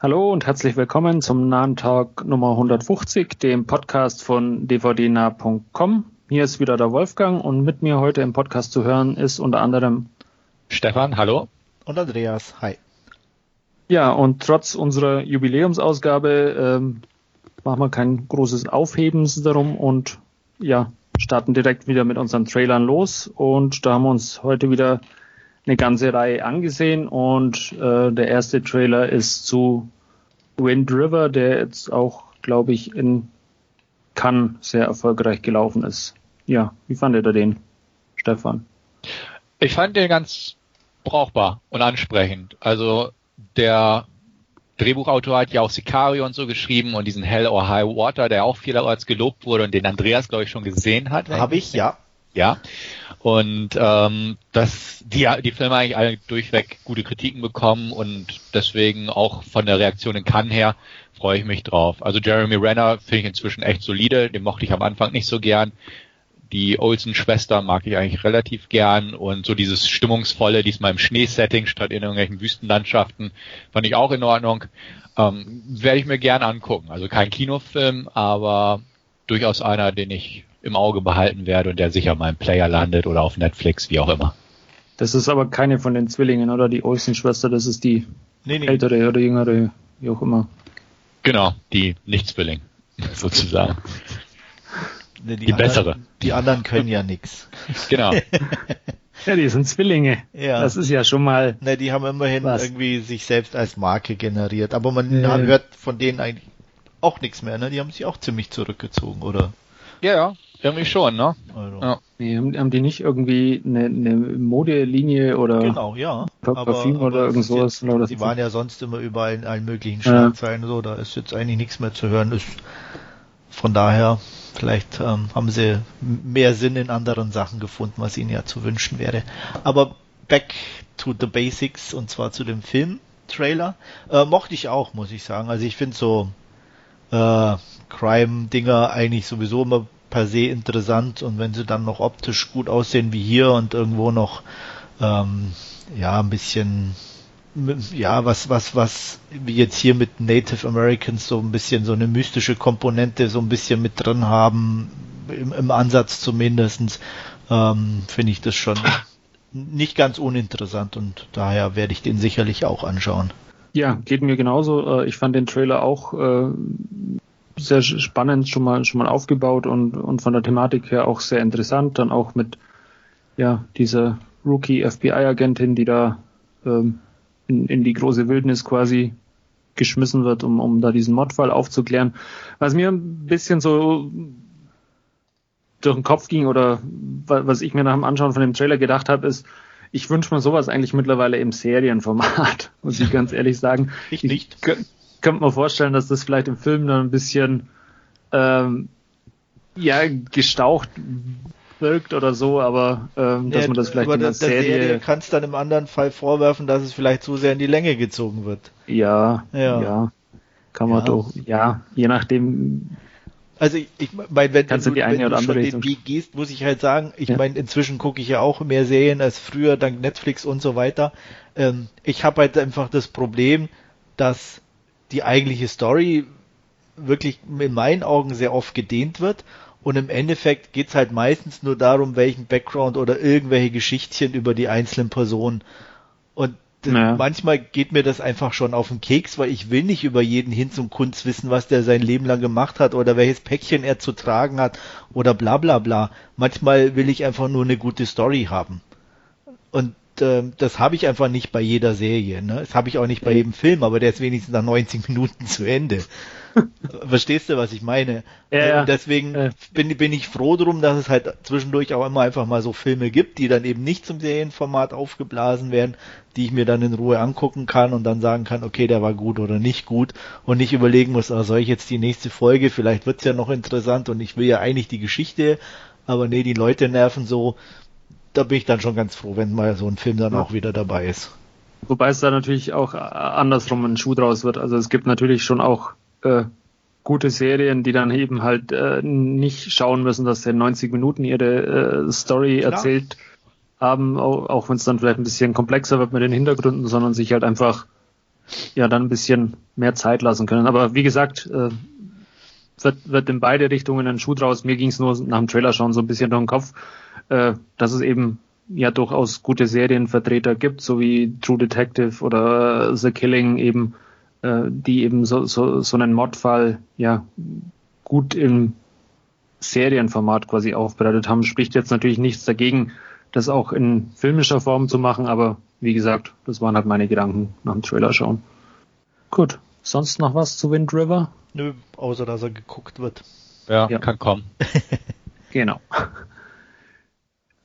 Hallo und herzlich willkommen zum Nahen Talk Nummer 150, dem Podcast von dvdnah.com. Hier ist wieder der Wolfgang und mit mir heute im Podcast zu hören ist unter anderem Stefan, hallo. Und Andreas, hi. Ja, und trotz unserer Jubiläumsausgabe ähm, machen wir kein großes Aufhebens darum und ja, starten direkt wieder mit unseren Trailern los. Und da haben wir uns heute wieder eine ganze Reihe angesehen und äh, der erste Trailer ist zu Wind River, der jetzt auch, glaube ich, in Cannes sehr erfolgreich gelaufen ist. Ja, wie fandet ihr den, Stefan? Ich fand den ganz brauchbar und ansprechend. Also der Drehbuchautor hat ja auch Sicario und so geschrieben und diesen Hell or High Water, der auch vielerorts gelobt wurde und den Andreas, glaube ich, schon gesehen hat. Habe ich, ja. Ja. Und ähm, dass die, die Filme eigentlich alle durchweg gute Kritiken bekommen und deswegen auch von der Reaktion in Cannes her freue ich mich drauf. Also Jeremy Renner finde ich inzwischen echt solide, den mochte ich am Anfang nicht so gern. Die Olsen-Schwester mag ich eigentlich relativ gern und so dieses stimmungsvolle, diesmal im Schneesetting statt in irgendwelchen Wüstenlandschaften, fand ich auch in Ordnung. Ähm, Werde ich mir gern angucken. Also kein Kinofilm, aber durchaus einer, den ich im Auge behalten werde und der sicher mal im Player landet oder auf Netflix, wie auch immer. Das ist aber keine von den Zwillingen, oder? Die Olsen-Schwester, das ist die nee, nee. ältere oder jüngere, wie auch immer. Genau, die Nicht-Zwilling, sozusagen. Nee, die, die anderen, bessere. Die anderen können ja nichts. Genau. Ja, die sind Zwillinge. Ja. Das ist ja schon mal. Ne, die haben immerhin was. irgendwie sich selbst als Marke generiert. Aber man ja. hört von denen eigentlich auch nichts mehr, ne? Die haben sich auch ziemlich zurückgezogen, oder? Ja, ja. Irgendwie schon, ne? Also. Ja. Nee, haben, die nicht irgendwie eine, eine Modelinie oder genau, ja. Parfüm aber, oder aber irgend sowas? Jetzt, die waren ja sonst immer überall in allen möglichen Schlagzeilen ja. so, da ist jetzt eigentlich nichts mehr zu hören. Ist von daher, vielleicht ähm, haben sie mehr Sinn in anderen Sachen gefunden, was ihnen ja zu wünschen wäre. Aber back to the basics und zwar zu dem Film-Trailer. Äh, mochte ich auch, muss ich sagen. Also ich finde so äh, Crime-Dinger eigentlich sowieso immer per se interessant und wenn sie dann noch optisch gut aussehen wie hier und irgendwo noch ähm, ja ein bisschen ja was was was wie jetzt hier mit Native Americans so ein bisschen so eine mystische Komponente so ein bisschen mit drin haben im, im Ansatz zumindestens ähm, finde ich das schon nicht ganz uninteressant und daher werde ich den sicherlich auch anschauen. Ja, geht mir genauso. Äh, ich fand den Trailer auch äh, sehr spannend schon mal schon mal aufgebaut und und von der Thematik her auch sehr interessant. Dann auch mit ja dieser Rookie FBI-Agentin, die da ähm, in, in die große Wildnis quasi geschmissen wird, um, um da diesen Mordfall aufzuklären. Was mir ein bisschen so durch den Kopf ging oder was ich mir nach dem Anschauen von dem Trailer gedacht habe, ist, ich wünsche mir sowas eigentlich mittlerweile im Serienformat, muss ich ganz ehrlich sagen. Ich nicht könnte mir vorstellen, dass das vielleicht im Film dann ein bisschen ähm, ja gestaucht wirkt oder so, aber ähm, dass ja, man das vielleicht in der, der Serie, Serie kannst dann im anderen Fall vorwerfen, dass es vielleicht zu sehr in die Länge gezogen wird. Ja, ja, ja kann man ja. doch, ja, je nachdem. Also ich, ich meine, wenn, wenn du, die eine wenn oder andere den Weg gehst, muss ich halt sagen, ich ja. meine, inzwischen gucke ich ja auch mehr Serien als früher, dank Netflix und so weiter. Ähm, ich habe halt einfach das Problem, dass die eigentliche Story wirklich in meinen Augen sehr oft gedehnt wird. Und im Endeffekt geht's halt meistens nur darum, welchen Background oder irgendwelche Geschichtchen über die einzelnen Personen. Und naja. manchmal geht mir das einfach schon auf den Keks, weil ich will nicht über jeden Hinz und Kunst wissen, was der sein Leben lang gemacht hat oder welches Päckchen er zu tragen hat oder bla bla bla. Manchmal will ich einfach nur eine gute Story haben. Und äh, das habe ich einfach nicht bei jeder Serie. Ne? Das habe ich auch nicht bei jedem Film, aber der ist wenigstens nach 90 Minuten zu Ende. Verstehst du, was ich meine? Ja, ja. Deswegen ja. Bin, bin ich froh drum, dass es halt zwischendurch auch immer einfach mal so Filme gibt, die dann eben nicht zum Serienformat aufgeblasen werden, die ich mir dann in Ruhe angucken kann und dann sagen kann, okay, der war gut oder nicht gut und nicht überlegen muss, ah, soll ich jetzt die nächste Folge, vielleicht wird's ja noch interessant und ich will ja eigentlich die Geschichte, aber nee, die Leute nerven so, da bin ich dann schon ganz froh, wenn mal so ein Film dann ja. auch wieder dabei ist. Wobei es da natürlich auch andersrum ein Schuh draus wird. Also es gibt natürlich schon auch äh, gute Serien, die dann eben halt äh, nicht schauen müssen, dass sie in 90 Minuten ihre äh, Story Klar. erzählt haben, auch, auch wenn es dann vielleicht ein bisschen komplexer wird mit den Hintergründen, sondern sich halt einfach ja dann ein bisschen mehr Zeit lassen können. Aber wie gesagt, äh, wird, wird in beide Richtungen ein Schuh draus. Mir ging es nur nach dem Trailer schon so ein bisschen durch den Kopf, äh, dass es eben ja durchaus gute Serienvertreter gibt, so wie True Detective oder The Killing eben, äh, die eben so, so, so einen Modfall ja gut im Serienformat quasi aufbereitet haben. Spricht jetzt natürlich nichts dagegen, das auch in filmischer Form zu machen, aber wie gesagt, das waren halt meine Gedanken nach dem Trailer schauen. Gut, sonst noch was zu Wind River? Nö, außer dass er geguckt wird. Ja, ja. kann kommen. genau.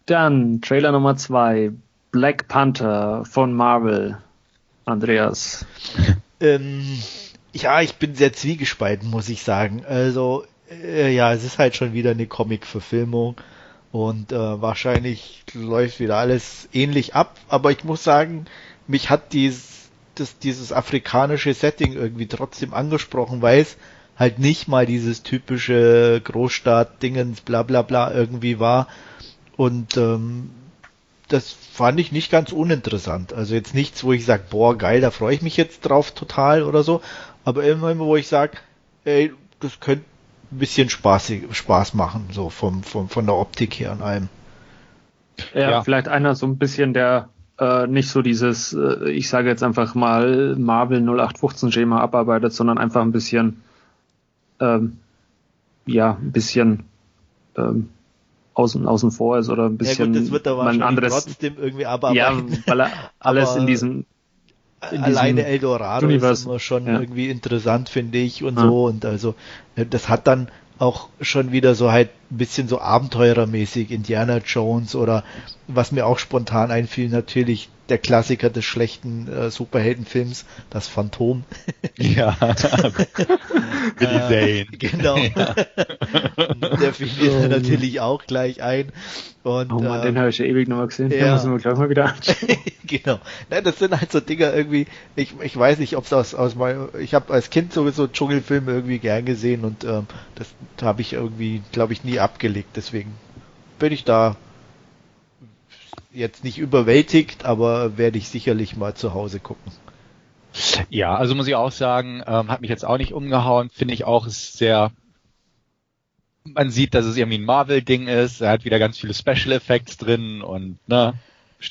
Dann Trailer Nummer zwei, Black Panther von Marvel. Andreas. Ähm, ja, ich bin sehr zwiegespalten, muss ich sagen. Also, äh, ja, es ist halt schon wieder eine Comic-Verfilmung und äh, wahrscheinlich läuft wieder alles ähnlich ab, aber ich muss sagen, mich hat dies, das, dieses afrikanische Setting irgendwie trotzdem angesprochen, weil es halt nicht mal dieses typische Großstadt-Dingens bla bla bla irgendwie war und ähm, das fand ich nicht ganz uninteressant. Also jetzt nichts, wo ich sage, boah, geil, da freue ich mich jetzt drauf total oder so. Aber immer, wo ich sage, ey, das könnte ein bisschen spaßig, Spaß machen, so vom, vom, von der Optik her an allem. Ja, ja. vielleicht einer so ein bisschen, der äh, nicht so dieses, äh, ich sage jetzt einfach mal Marvel 0815 Schema abarbeitet, sondern einfach ein bisschen, ähm, ja, ein bisschen ähm, außen, außen vor ist oder ein bisschen ja gut, das wird aber ein anderes, trotzdem irgendwie abarbeiten. Ja, weil er alles in diesem in alleine Eldorado Universe. ist immer schon ja. irgendwie interessant, finde ich, und ja. so. Und also, äh, das hat dann auch schon wieder so halt ein bisschen so abenteurermäßig Indiana Jones oder was mir auch spontan einfiel, natürlich der Klassiker des schlechten äh, Superheldenfilms, das Phantom. Ja. Billy Zane. Genau. Ja. der fiel mir oh, natürlich auch gleich ein. Und, oh Mann, äh, den habe ich ja ewig noch mal gesehen. Ja. Den müssen wir gleich mal wieder anschauen. genau. Nein, das sind halt so Dinger irgendwie, ich, ich weiß nicht, ob es aus, aus meinem, ich habe als Kind sowieso Dschungelfilme irgendwie gern gesehen und ähm, das habe ich irgendwie, glaube ich, nie abgelegt. Deswegen bin ich da jetzt nicht überwältigt, aber werde ich sicherlich mal zu Hause gucken. Ja, also muss ich auch sagen, ähm, hat mich jetzt auch nicht umgehauen, finde ich auch sehr man sieht, dass es irgendwie ein Marvel-Ding ist. Er hat wieder ganz viele Special Effects drin und ne,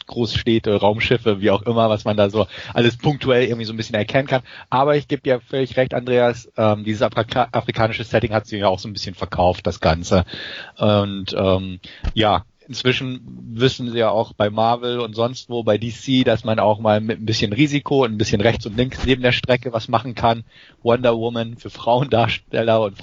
Großstädte, Raumschiffe, wie auch immer, was man da so alles punktuell irgendwie so ein bisschen erkennen kann. Aber ich gebe dir völlig recht, Andreas, ähm, dieses Afrika afrikanische Setting hat sich ja auch so ein bisschen verkauft, das Ganze. Und ähm, ja, inzwischen wissen sie ja auch bei Marvel und sonst wo, bei DC, dass man auch mal mit ein bisschen Risiko und ein bisschen rechts und links neben der Strecke was machen kann. Wonder Woman für Frauendarsteller und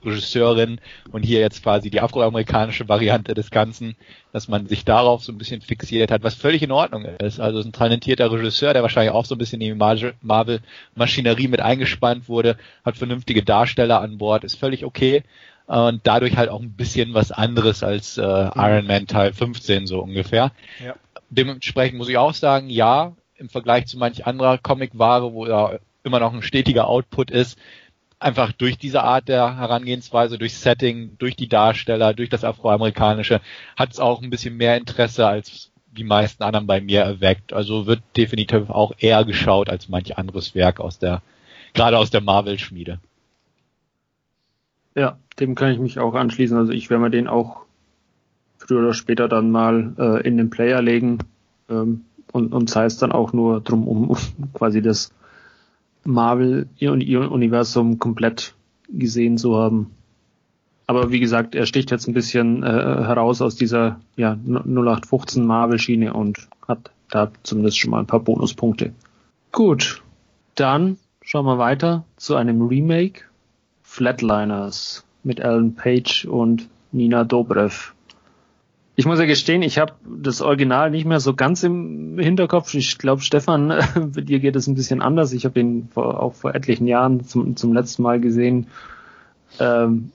Frauenregisseurin und hier jetzt quasi die afroamerikanische Variante des Ganzen, dass man sich darauf so ein bisschen fixiert hat, was völlig in Ordnung ist. Also ein talentierter Regisseur, der wahrscheinlich auch so ein bisschen in die Marvel-Maschinerie mit eingespannt wurde, hat vernünftige Darsteller an Bord, ist völlig okay und dadurch halt auch ein bisschen was anderes als äh, mhm. Iron Man Teil 15 so ungefähr. Ja. Dementsprechend muss ich auch sagen, ja, im Vergleich zu manch anderer Comicware, wo ja immer noch ein stetiger Output ist, einfach durch diese Art der Herangehensweise, durch Setting, durch die Darsteller, durch das Afroamerikanische, hat es auch ein bisschen mehr Interesse als die meisten anderen bei mir erweckt. Also wird definitiv auch eher geschaut als manch anderes Werk aus der, gerade aus der Marvel-Schmiede. Ja, dem kann ich mich auch anschließen. Also ich werde mir den auch früher oder später dann mal äh, in den Player legen ähm, und, und sei es dann auch nur drum, um, um quasi das Marvel-Universum komplett gesehen zu haben. Aber wie gesagt, er sticht jetzt ein bisschen äh, heraus aus dieser ja, 0815 Marvel-Schiene und hat da zumindest schon mal ein paar Bonuspunkte. Gut, dann schauen wir weiter zu einem Remake Flatliners mit Alan Page und Nina Dobrev. Ich muss ja gestehen, ich habe das Original nicht mehr so ganz im Hinterkopf. Ich glaube, Stefan, bei dir geht es ein bisschen anders. Ich habe ihn vor, auch vor etlichen Jahren zum, zum letzten Mal gesehen. Ähm,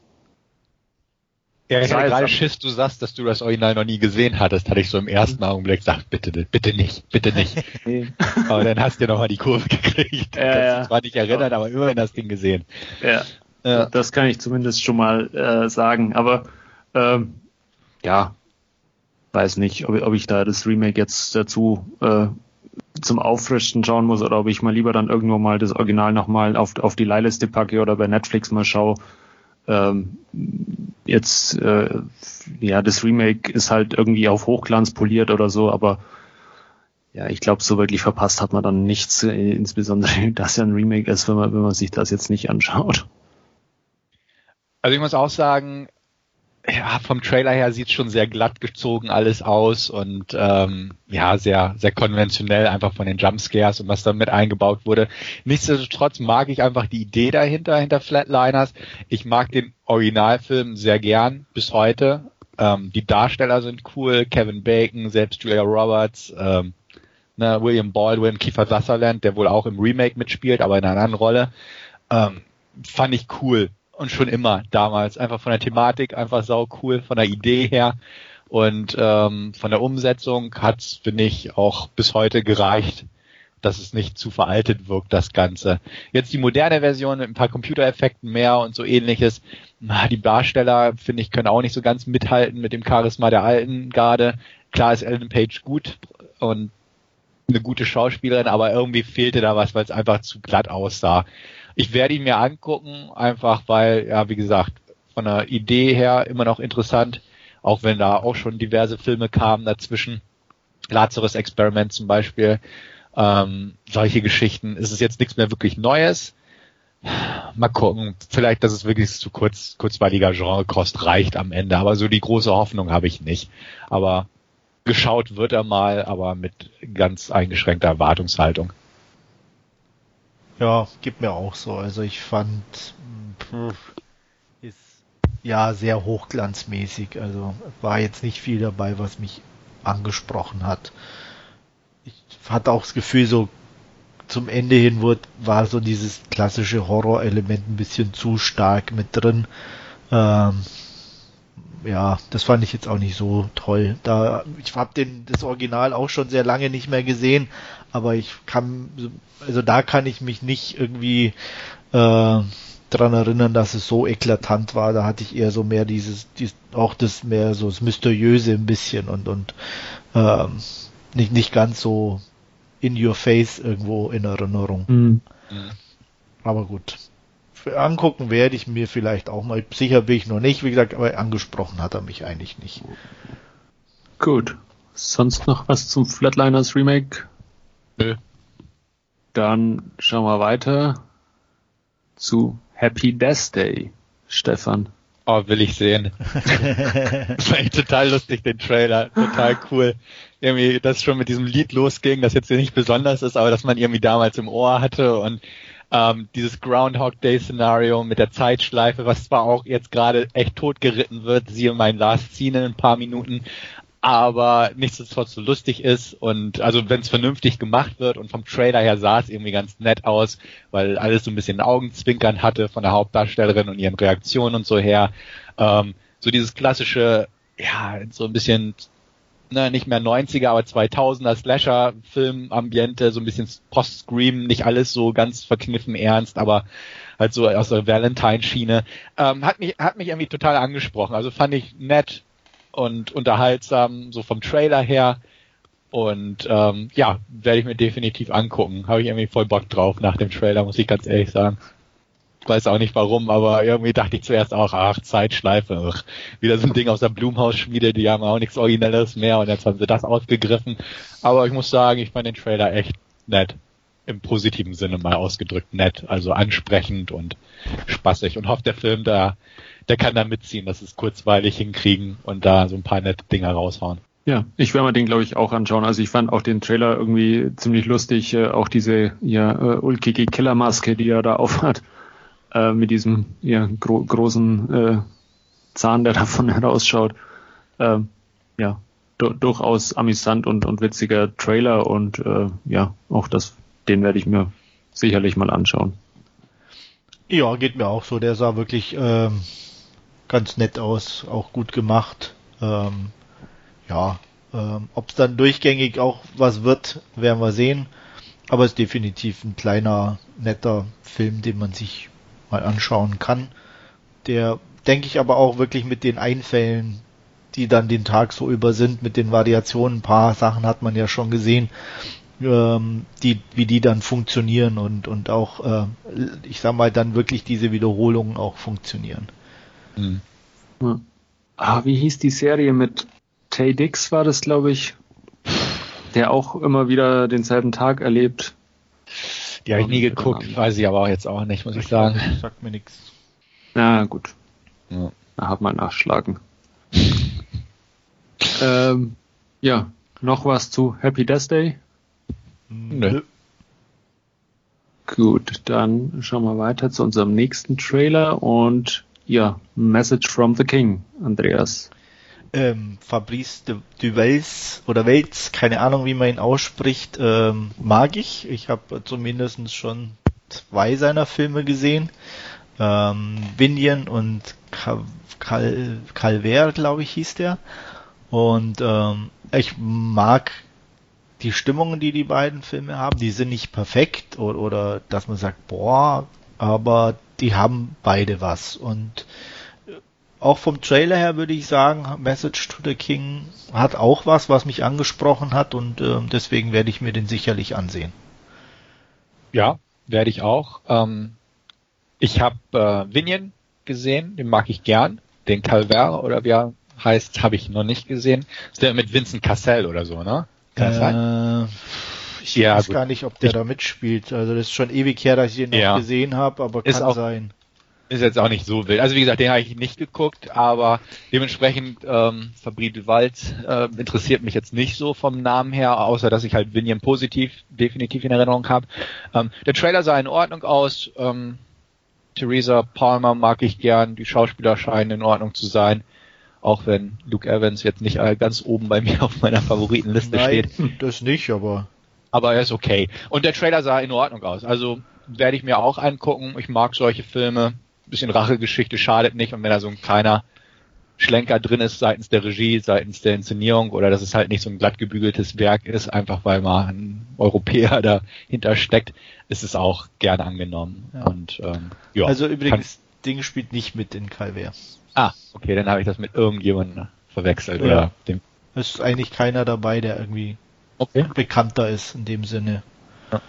ja, ich hatte gerade Schiss, du sagst, dass du das Original noch nie gesehen hattest, hatte ich so im ersten Augenblick gesagt, bitte, bitte nicht, bitte nicht. nee. Aber dann hast du ja nochmal die Kurve gekriegt. Ja, Kannst ja. zwar nicht erinnern, aber immerhin das Ding gesehen. Ja. Ja. Das kann ich zumindest schon mal äh, sagen. Aber ähm, ja, weiß nicht, ob, ob ich da das Remake jetzt dazu äh, zum Auffrischen schauen muss oder ob ich mal lieber dann irgendwo mal das Original nochmal auf, auf die Leihliste packe oder bei Netflix mal schaue. Ähm, jetzt, äh, ja, das Remake ist halt irgendwie auf Hochglanz poliert oder so, aber ja, ich glaube, so wirklich verpasst hat man dann nichts, äh, insbesondere, dass ja ein Remake ist, wenn man, wenn man sich das jetzt nicht anschaut. Also ich muss auch sagen, ja, vom Trailer her sieht schon sehr glatt gezogen alles aus und ähm, ja, sehr, sehr konventionell einfach von den Jumpscares und was da mit eingebaut wurde. Nichtsdestotrotz mag ich einfach die Idee dahinter, hinter Flatliners. Ich mag den Originalfilm sehr gern bis heute. Ähm, die Darsteller sind cool, Kevin Bacon, selbst Julia Roberts, ähm, ne, William Baldwin, Kiefer Sutherland, der wohl auch im Remake mitspielt, aber in einer anderen Rolle. Ähm, fand ich cool und schon immer damals. Einfach von der Thematik einfach sau cool, von der Idee her. Und ähm, von der Umsetzung hat's, finde ich, auch bis heute gereicht, dass es nicht zu veraltet wirkt, das Ganze. Jetzt die moderne Version mit ein paar Computereffekten mehr und so ähnliches. Die Darsteller, finde ich, können auch nicht so ganz mithalten mit dem Charisma der alten Garde. Klar ist Ellen Page gut und eine gute Schauspielerin, aber irgendwie fehlte da was, weil es einfach zu glatt aussah. Ich werde ihn mir angucken, einfach weil, ja, wie gesagt, von der Idee her immer noch interessant, auch wenn da auch schon diverse Filme kamen dazwischen. Lazarus Experiment zum Beispiel. Ähm, solche Geschichten. Es ist jetzt nichts mehr wirklich Neues. Mal gucken. Vielleicht, dass es wirklich zu kurz, kurzweiliger Genrekost reicht am Ende. Aber so die große Hoffnung habe ich nicht. Aber geschaut wird er mal, aber mit ganz eingeschränkter Erwartungshaltung. Ja, gibt mir auch so. Also ich fand, ist ja sehr hochglanzmäßig. Also war jetzt nicht viel dabei, was mich angesprochen hat. Ich hatte auch das Gefühl, so zum Ende hin wurde, war so dieses klassische Horrorelement ein bisschen zu stark mit drin. Ähm, ja, das fand ich jetzt auch nicht so toll. Da ich habe den das Original auch schon sehr lange nicht mehr gesehen, aber ich kann also da kann ich mich nicht irgendwie äh, dran erinnern, dass es so eklatant war. Da hatte ich eher so mehr dieses, dieses auch das mehr so das mysteriöse ein bisschen und und ähm, nicht nicht ganz so in your face irgendwo in Erinnerung. Mhm. Aber gut, angucken werde ich mir vielleicht auch mal. Sicher bin ich noch nicht, wie gesagt, aber angesprochen hat er mich eigentlich nicht. Gut. Sonst noch was zum Flatliners Remake? Nö. Dann schauen wir weiter zu Happy Death Day, Stefan. Oh, will ich sehen. das war echt total lustig, den Trailer. Total cool. Irgendwie, das schon mit diesem Lied losging, das jetzt nicht besonders ist, aber dass man irgendwie damals im Ohr hatte und ähm, dieses Groundhog Day Szenario mit der Zeitschleife, was zwar auch jetzt gerade echt totgeritten wird, siehe mein Last Scene in ein paar Minuten, aber nichtsdestotrotz so lustig ist und also wenn es vernünftig gemacht wird und vom Trailer her sah es irgendwie ganz nett aus, weil alles so ein bisschen Augenzwinkern hatte von der Hauptdarstellerin und ihren Reaktionen und so her. Ähm, so dieses klassische, ja, so ein bisschen ne, nicht mehr 90er, aber 2000er Slasher-Film-Ambiente, so ein bisschen Post-Scream, nicht alles so ganz verkniffen ernst, aber halt so aus der Valentine-Schiene. Ähm, hat mich, hat mich irgendwie total angesprochen. Also fand ich nett und unterhaltsam, so vom Trailer her. Und ähm, ja, werde ich mir definitiv angucken. Habe ich irgendwie voll Bock drauf nach dem Trailer, muss ich ganz ehrlich sagen weiß auch nicht warum, aber irgendwie dachte ich zuerst auch, ach, Zeitschleife, ach, wieder so ein Ding aus der Blumhaus-Schmiede, die haben auch nichts Originelles mehr und jetzt haben sie das ausgegriffen. Aber ich muss sagen, ich fand den Trailer echt nett. Im positiven Sinne mal ausgedrückt nett, also ansprechend und spaßig und hofft der Film da, der kann da mitziehen, dass es kurzweilig hinkriegen und da so ein paar nette Dinger raushauen. Ja, ich werde mir den, glaube ich, auch anschauen. Also ich fand auch den Trailer irgendwie ziemlich lustig, äh, auch diese ja, äh, ulkige Killermaske, die er da aufhat äh, mit diesem ja, gro großen äh, Zahn, der davon herausschaut. Äh, ja, durchaus amüsant und, und witziger Trailer und äh, ja, auch das, den werde ich mir sicherlich mal anschauen. Ja, geht mir auch so. Der sah wirklich ähm, ganz nett aus, auch gut gemacht. Ähm, ja, ähm, ob es dann durchgängig auch was wird, werden wir sehen. Aber es ist definitiv ein kleiner, netter Film, den man sich mal anschauen kann. Der, denke ich, aber auch wirklich mit den Einfällen, die dann den Tag so über sind, mit den Variationen, ein paar Sachen hat man ja schon gesehen, ähm, die, wie die dann funktionieren und, und auch, äh, ich sag mal, dann wirklich diese Wiederholungen auch funktionieren. Mhm. Ah, wie hieß die Serie mit Tay Dix war das, glaube ich, der auch immer wieder denselben Tag erlebt. Die habe ich nie geguckt, weiß ich aber auch jetzt auch nicht, muss ich sagen. Sagt mir nichts. Na gut. Ja. Da hat man nachschlagen. ähm, ja, noch was zu Happy Death Day? Nö. Gut, dann schauen wir weiter zu unserem nächsten Trailer und ja, Message from the King, Andreas. Ähm, Fabrice de, de Wels oder Wels, keine Ahnung, wie man ihn ausspricht, ähm, mag ich. Ich habe zumindest schon zwei seiner Filme gesehen. Ähm, Binion und Cal, Cal, Calver, glaube ich, hieß der. Und ähm, ich mag die Stimmungen, die die beiden Filme haben. Die sind nicht perfekt oder, oder dass man sagt, boah, aber die haben beide was. Und äh, auch vom Trailer her würde ich sagen, Message to the King hat auch was, was mich angesprochen hat und äh, deswegen werde ich mir den sicherlich ansehen. Ja, werde ich auch. Ähm, ich habe äh, Vinion gesehen, den mag ich gern. Den Calver oder wie er heißt, habe ich noch nicht gesehen. Ist der mit Vincent Cassell oder so, ne? Kann äh, sein? Ich ja, weiß gut. gar nicht, ob der ich, da mitspielt. Also das ist schon ewig her, dass ich ihn noch ja. gesehen habe, aber kann auch, sein. Ist jetzt auch nicht so wild. Also wie gesagt, den habe ich nicht geguckt, aber dementsprechend ähm, Fabrice Wald äh, interessiert mich jetzt nicht so vom Namen her, außer dass ich halt Vinian positiv definitiv in Erinnerung habe. Ähm, der Trailer sah in Ordnung aus. Ähm, Theresa Palmer mag ich gern. Die Schauspieler scheinen in Ordnung zu sein. Auch wenn Luke Evans jetzt nicht ganz oben bei mir auf meiner Favoritenliste Nein, steht. Das nicht, aber aber er ist okay. Und der Trailer sah in Ordnung aus. Also werde ich mir auch angucken. Ich mag solche Filme. bisschen Rachegeschichte schadet nicht. Und wenn da so ein kleiner Schlenker drin ist seitens der Regie, seitens der Inszenierung oder dass es halt nicht so ein glatt gebügeltes Werk ist, einfach weil mal ein Europäer dahinter steckt, ist es auch gern angenommen. Ja. Und ähm, ja. Also übrigens, Ding spielt nicht mit in Calver. Ah, okay, dann habe ich das mit irgendjemandem verwechselt ja. oder dem. Es ist eigentlich keiner dabei, der irgendwie okay. bekannter ist in dem Sinne. Ja.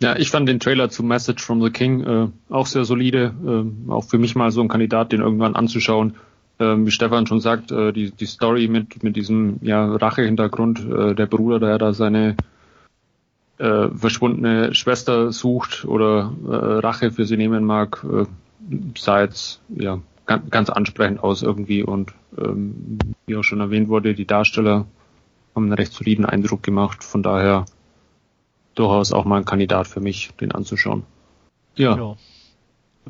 ja, ich fand den Trailer zu Message from the King äh, auch sehr solide. Äh, auch für mich mal so ein Kandidat, den irgendwann anzuschauen. Äh, wie Stefan schon sagt, äh, die, die Story mit, mit diesem ja, Rache-Hintergrund, äh, der Bruder, der da seine äh, verschwundene Schwester sucht oder äh, Rache für sie nehmen mag, äh, sah jetzt ja ganz, ganz ansprechend aus irgendwie und ähm, wie auch schon erwähnt wurde, die Darsteller haben einen recht soliden Eindruck gemacht. Von daher durchaus auch mal ein Kandidat für mich, den anzuschauen. Ja. ja.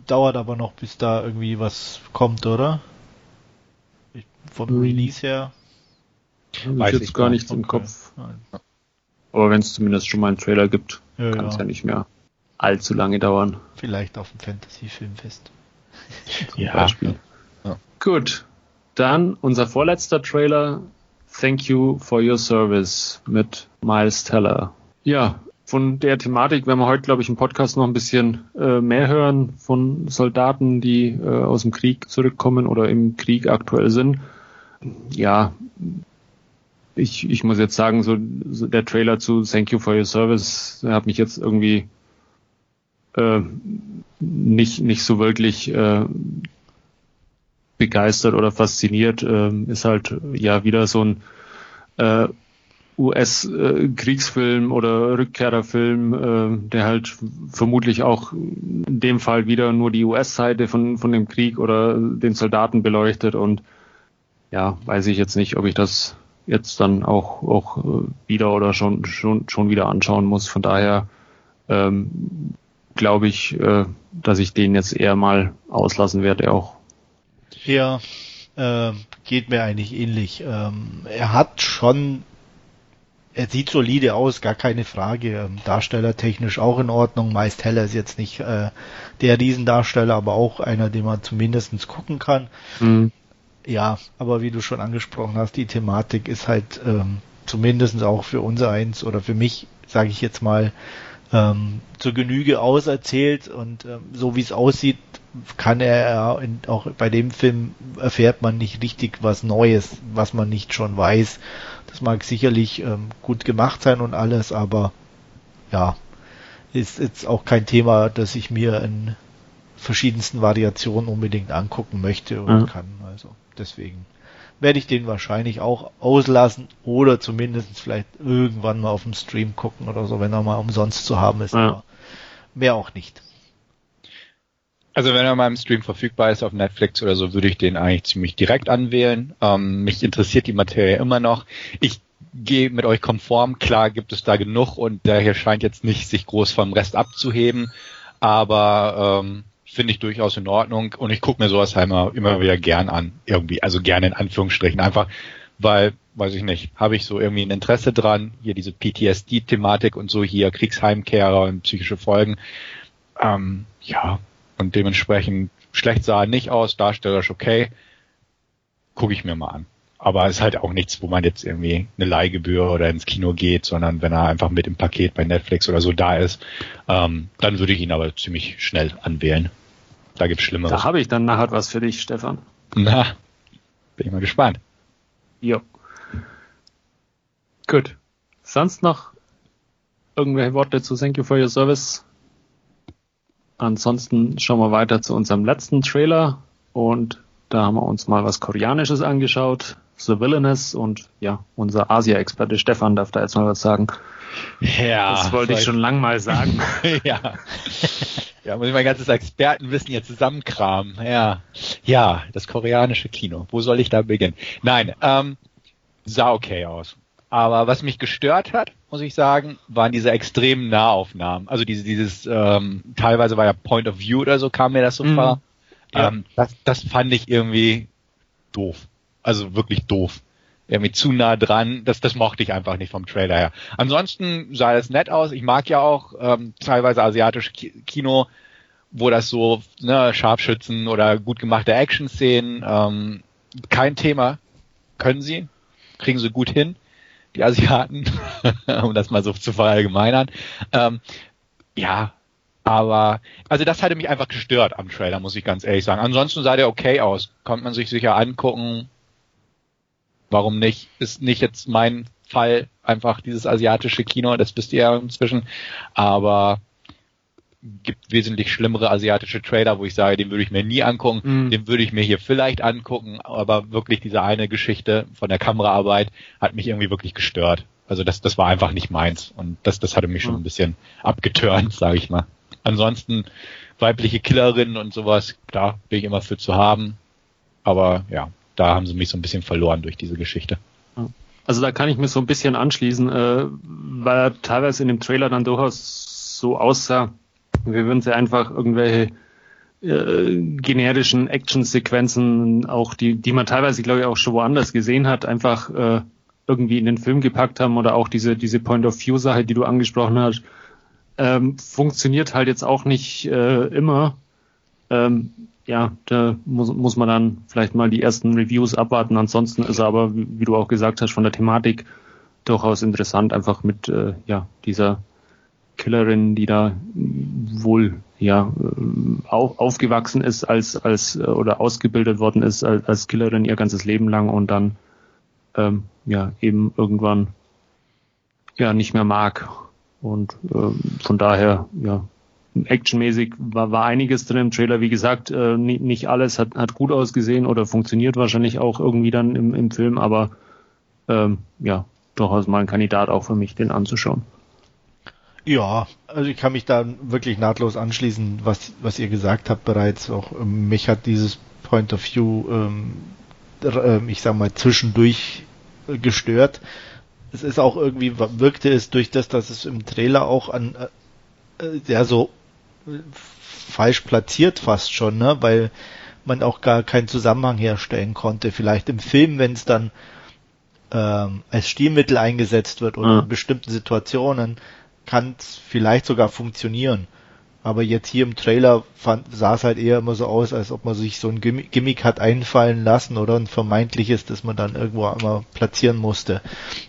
Dauert aber noch, bis da irgendwie was kommt, oder? Ich, vom hm. Release her. Weiß ich jetzt gar nichts okay. im Kopf. Nein. Aber wenn es zumindest schon mal einen Trailer gibt, ja, kann es ja. ja nicht mehr allzu lange dauern. Vielleicht auf dem Fantasy-Filmfest. Ja. Beispiel. Ja. Gut. Dann unser vorletzter Trailer Thank You for Your Service mit Miles Teller. Ja, von der Thematik werden wir heute, glaube ich, im Podcast noch ein bisschen äh, mehr hören von Soldaten, die äh, aus dem Krieg zurückkommen oder im Krieg aktuell sind. Ja, ich, ich muss jetzt sagen, so, so der Trailer zu Thank You for Your Service hat mich jetzt irgendwie äh, nicht, nicht so wirklich äh, begeistert oder fasziniert, äh, ist halt ja wieder so ein äh, US-Kriegsfilm oder Rückkehrerfilm, äh, der halt vermutlich auch in dem Fall wieder nur die US-Seite von, von dem Krieg oder den Soldaten beleuchtet und ja, weiß ich jetzt nicht, ob ich das jetzt dann auch, auch äh, wieder oder schon, schon, schon wieder anschauen muss. Von daher ähm, glaube ich, äh, dass ich den jetzt eher mal auslassen werde auch. Ja, äh, geht mir eigentlich ähnlich. Ähm, er hat schon, er sieht solide aus, gar keine Frage. Ähm, Darstellertechnisch auch in Ordnung. Meist Heller ist jetzt nicht äh, der Riesendarsteller, aber auch einer, den man zumindestens gucken kann. Mhm. Ja, aber wie du schon angesprochen hast, die Thematik ist halt ähm, zumindest auch für unser eins oder für mich, sage ich jetzt mal, ähm, zur Genüge auserzählt und ähm, so wie es aussieht, kann er in, auch bei dem Film erfährt man nicht richtig was Neues, was man nicht schon weiß. Das mag sicherlich ähm, gut gemacht sein und alles, aber ja, ist jetzt auch kein Thema, das ich mir in verschiedensten Variationen unbedingt angucken möchte und mhm. kann. Also deswegen werde ich den wahrscheinlich auch auslassen oder zumindest vielleicht irgendwann mal auf dem Stream gucken oder so, wenn er mal umsonst zu haben ist. Ja. Aber mehr auch nicht. Also wenn er mal im Stream verfügbar ist auf Netflix oder so, würde ich den eigentlich ziemlich direkt anwählen. Ähm, mich interessiert die Materie immer noch. Ich gehe mit euch konform. Klar gibt es da genug und der hier scheint jetzt nicht sich groß vom Rest abzuheben. Aber ähm, finde ich durchaus in Ordnung und ich gucke mir sowas halt immer, immer wieder gern an. Irgendwie, also gerne in Anführungsstrichen. Einfach, weil, weiß ich nicht, habe ich so irgendwie ein Interesse dran. Hier diese PTSD-Thematik und so hier, Kriegsheimkehrer und psychische Folgen. Ähm, ja, und dementsprechend schlecht sah er nicht aus, darstellerisch okay, gucke ich mir mal an. Aber es ist halt auch nichts, wo man jetzt irgendwie eine Leihgebühr oder ins Kino geht, sondern wenn er einfach mit im Paket bei Netflix oder so da ist, ähm, dann würde ich ihn aber ziemlich schnell anwählen. Da gibt's Schlimmeres. Da habe ich dann nachher was für dich, Stefan. Na, bin ich mal gespannt. Jo. Gut. Sonst noch irgendwelche Worte zu Thank You for Your Service? Ansonsten schauen wir weiter zu unserem letzten Trailer und da haben wir uns mal was Koreanisches angeschaut, The Villainous und ja, unser Asia-Experte Stefan darf da jetzt mal was sagen. Ja. Das wollte ich schon lang mal sagen. ja. Ja, muss ich mein ganzes Expertenwissen hier zusammenkramen. Ja. Ja, das koreanische Kino. Wo soll ich da beginnen? Nein, ähm, sah okay aus. Aber was mich gestört hat, muss ich sagen, waren diese extremen Nahaufnahmen. Also diese, dieses, ähm, teilweise war ja Point of View oder so, kam mir das so mhm. vor. Ja. Ähm, das, das fand ich irgendwie doof. Also wirklich doof. Irgendwie zu nah dran. Das, das mochte ich einfach nicht vom Trailer her. Ansonsten sah es nett aus. Ich mag ja auch ähm, teilweise asiatisch Kino, wo das so ne, Scharfschützen oder gut gemachte Action-Szenen, ähm, kein Thema. Können sie, kriegen sie gut hin die Asiaten, um das mal so zu verallgemeinern. Ähm, ja, aber also das hatte mich einfach gestört am Trailer, muss ich ganz ehrlich sagen. Ansonsten sah der okay aus, konnte man sich sicher angucken. Warum nicht? Ist nicht jetzt mein Fall einfach dieses asiatische Kino, das wisst ihr ja inzwischen. Aber gibt wesentlich schlimmere asiatische Trailer, wo ich sage, den würde ich mir nie angucken, mm. den würde ich mir hier vielleicht angucken, aber wirklich diese eine Geschichte von der Kameraarbeit hat mich irgendwie wirklich gestört. Also das, das war einfach nicht meins und das, das hatte mich schon ein bisschen abgeturnt, sage ich mal. Ansonsten weibliche Killerinnen und sowas, da bin ich immer für zu haben, aber ja, da haben sie mich so ein bisschen verloren durch diese Geschichte. Also da kann ich mir so ein bisschen anschließen, äh, weil er teilweise in dem Trailer dann durchaus so aussah, wir würden sie einfach irgendwelche äh, generischen Action-Sequenzen, auch die, die man teilweise, glaube ich, auch schon woanders gesehen hat, einfach äh, irgendwie in den Film gepackt haben oder auch diese, diese Point-of-View-Sache, die du angesprochen hast, ähm, funktioniert halt jetzt auch nicht äh, immer. Ähm, ja, da muss, muss man dann vielleicht mal die ersten Reviews abwarten. Ansonsten ist er aber, wie, du auch gesagt hast, von der Thematik durchaus interessant, einfach mit äh, ja, dieser Killerin, die da wohl ja auf, aufgewachsen ist als als oder ausgebildet worden ist als, als Killerin ihr ganzes Leben lang und dann ähm, ja eben irgendwann ja nicht mehr mag und ähm, von daher ja actionmäßig war, war einiges drin im Trailer. Wie gesagt, äh, nicht, alles hat, hat gut ausgesehen oder funktioniert wahrscheinlich auch irgendwie dann im, im Film, aber ähm, ja, durchaus mal ein Kandidat auch für mich, den anzuschauen. Ja, also ich kann mich da wirklich nahtlos anschließen, was, was ihr gesagt habt bereits. Auch ähm, mich hat dieses Point of View, ähm, äh, ich sag mal, zwischendurch äh, gestört. Es ist auch irgendwie, wirkte es durch das, dass es im Trailer auch an, äh, äh ja, so falsch platziert fast schon, ne, weil man auch gar keinen Zusammenhang herstellen konnte. Vielleicht im Film, wenn es dann ähm, als Stilmittel eingesetzt wird oder ja. in bestimmten Situationen, kann es vielleicht sogar funktionieren. Aber jetzt hier im Trailer fand, sah es halt eher immer so aus, als ob man sich so ein Gimmick hat einfallen lassen oder ein vermeintliches, das man dann irgendwo einmal platzieren musste.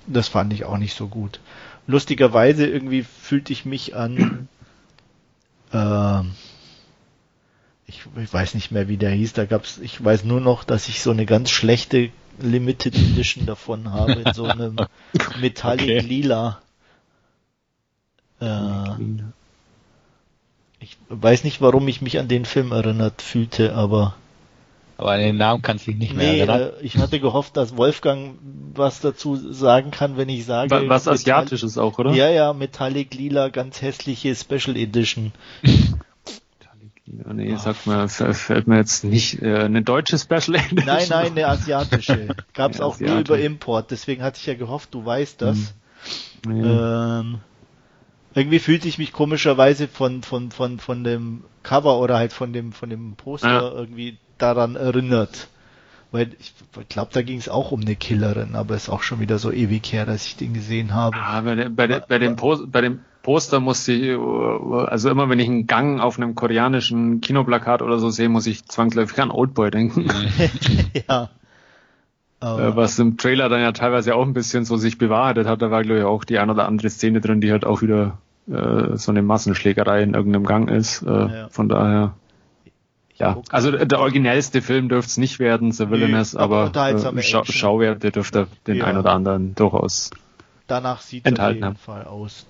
Das fand ich auch nicht so gut. Lustigerweise irgendwie fühlte ich mich an, äh, ich ich weiß nicht mehr, wie der hieß. Da gab's, ich weiß nur noch, dass ich so eine ganz schlechte Limited Edition davon habe, in so einem Metallic okay. Lila. Äh, ich weiß nicht, warum ich mich an den Film erinnert fühlte, aber aber an den Namen kannst du dich nicht mehr nee, erinnern. Äh, ich hatte gehofft, dass Wolfgang was dazu sagen kann, wenn ich sage. Was Asiatisches auch, oder? Ja, ja, Metallic Lila, ganz hässliche Special Edition. Metallic Lila, nee, oh, sag mal, fällt mir jetzt nicht äh, eine deutsche Special Edition. Nein, nein, eine asiatische. Gab's auch nur über Import, deswegen hatte ich ja gehofft, du weißt das. Hm. Ja. Ähm, irgendwie fühlte ich mich komischerweise von, von, von, von dem Cover oder halt von dem, von dem Poster ja. irgendwie daran erinnert. Weil ich glaube, da ging es auch um eine Killerin, aber ist auch schon wieder so ewig her, dass ich den gesehen habe. Ah, bei, der, bei, der, bei, dem bei dem Poster musste ich, also immer wenn ich einen Gang auf einem koreanischen Kinoplakat oder so sehe, muss ich zwangsläufig an Oldboy denken. ja. Aber Was im Trailer dann ja teilweise auch ein bisschen so sich bewahrheitet hat, da war glaube ich auch die ein oder andere Szene drin, die halt auch wieder äh, so eine Massenschlägerei in irgendeinem Gang ist. Äh, ja. Von daher ja, also der originellste Film dürfte es nicht werden, The Villainous, nee, aber, äh, Schau Schauwerte dürfte den ja. ein oder anderen durchaus Danach sieht es auf jeden Fall aus,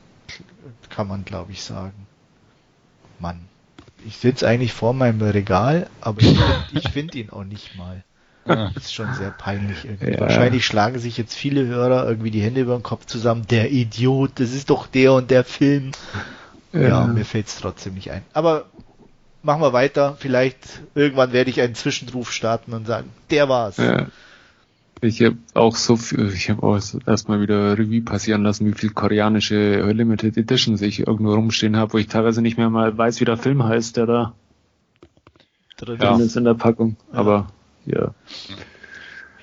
kann man glaube ich sagen. Mann, ich sitze eigentlich vor meinem Regal, aber ich finde find ihn auch nicht mal. Das ist schon sehr peinlich irgendwie. Ja. Wahrscheinlich schlagen sich jetzt viele Hörer irgendwie die Hände über den Kopf zusammen. Der Idiot, das ist doch der und der Film. Ja, ja mir fällt es trotzdem nicht ein. Aber machen wir weiter. Vielleicht irgendwann werde ich einen Zwischenruf starten und sagen, der war's. Ja. Ich habe auch so viel, ich habe auch erstmal wieder Revue passieren lassen, wie viel koreanische Limited Editions ich irgendwo rumstehen habe, wo ich teilweise nicht mehr mal weiß, wie der Film heißt, der da drin ja. ist in der Packung. Ja. Aber ja.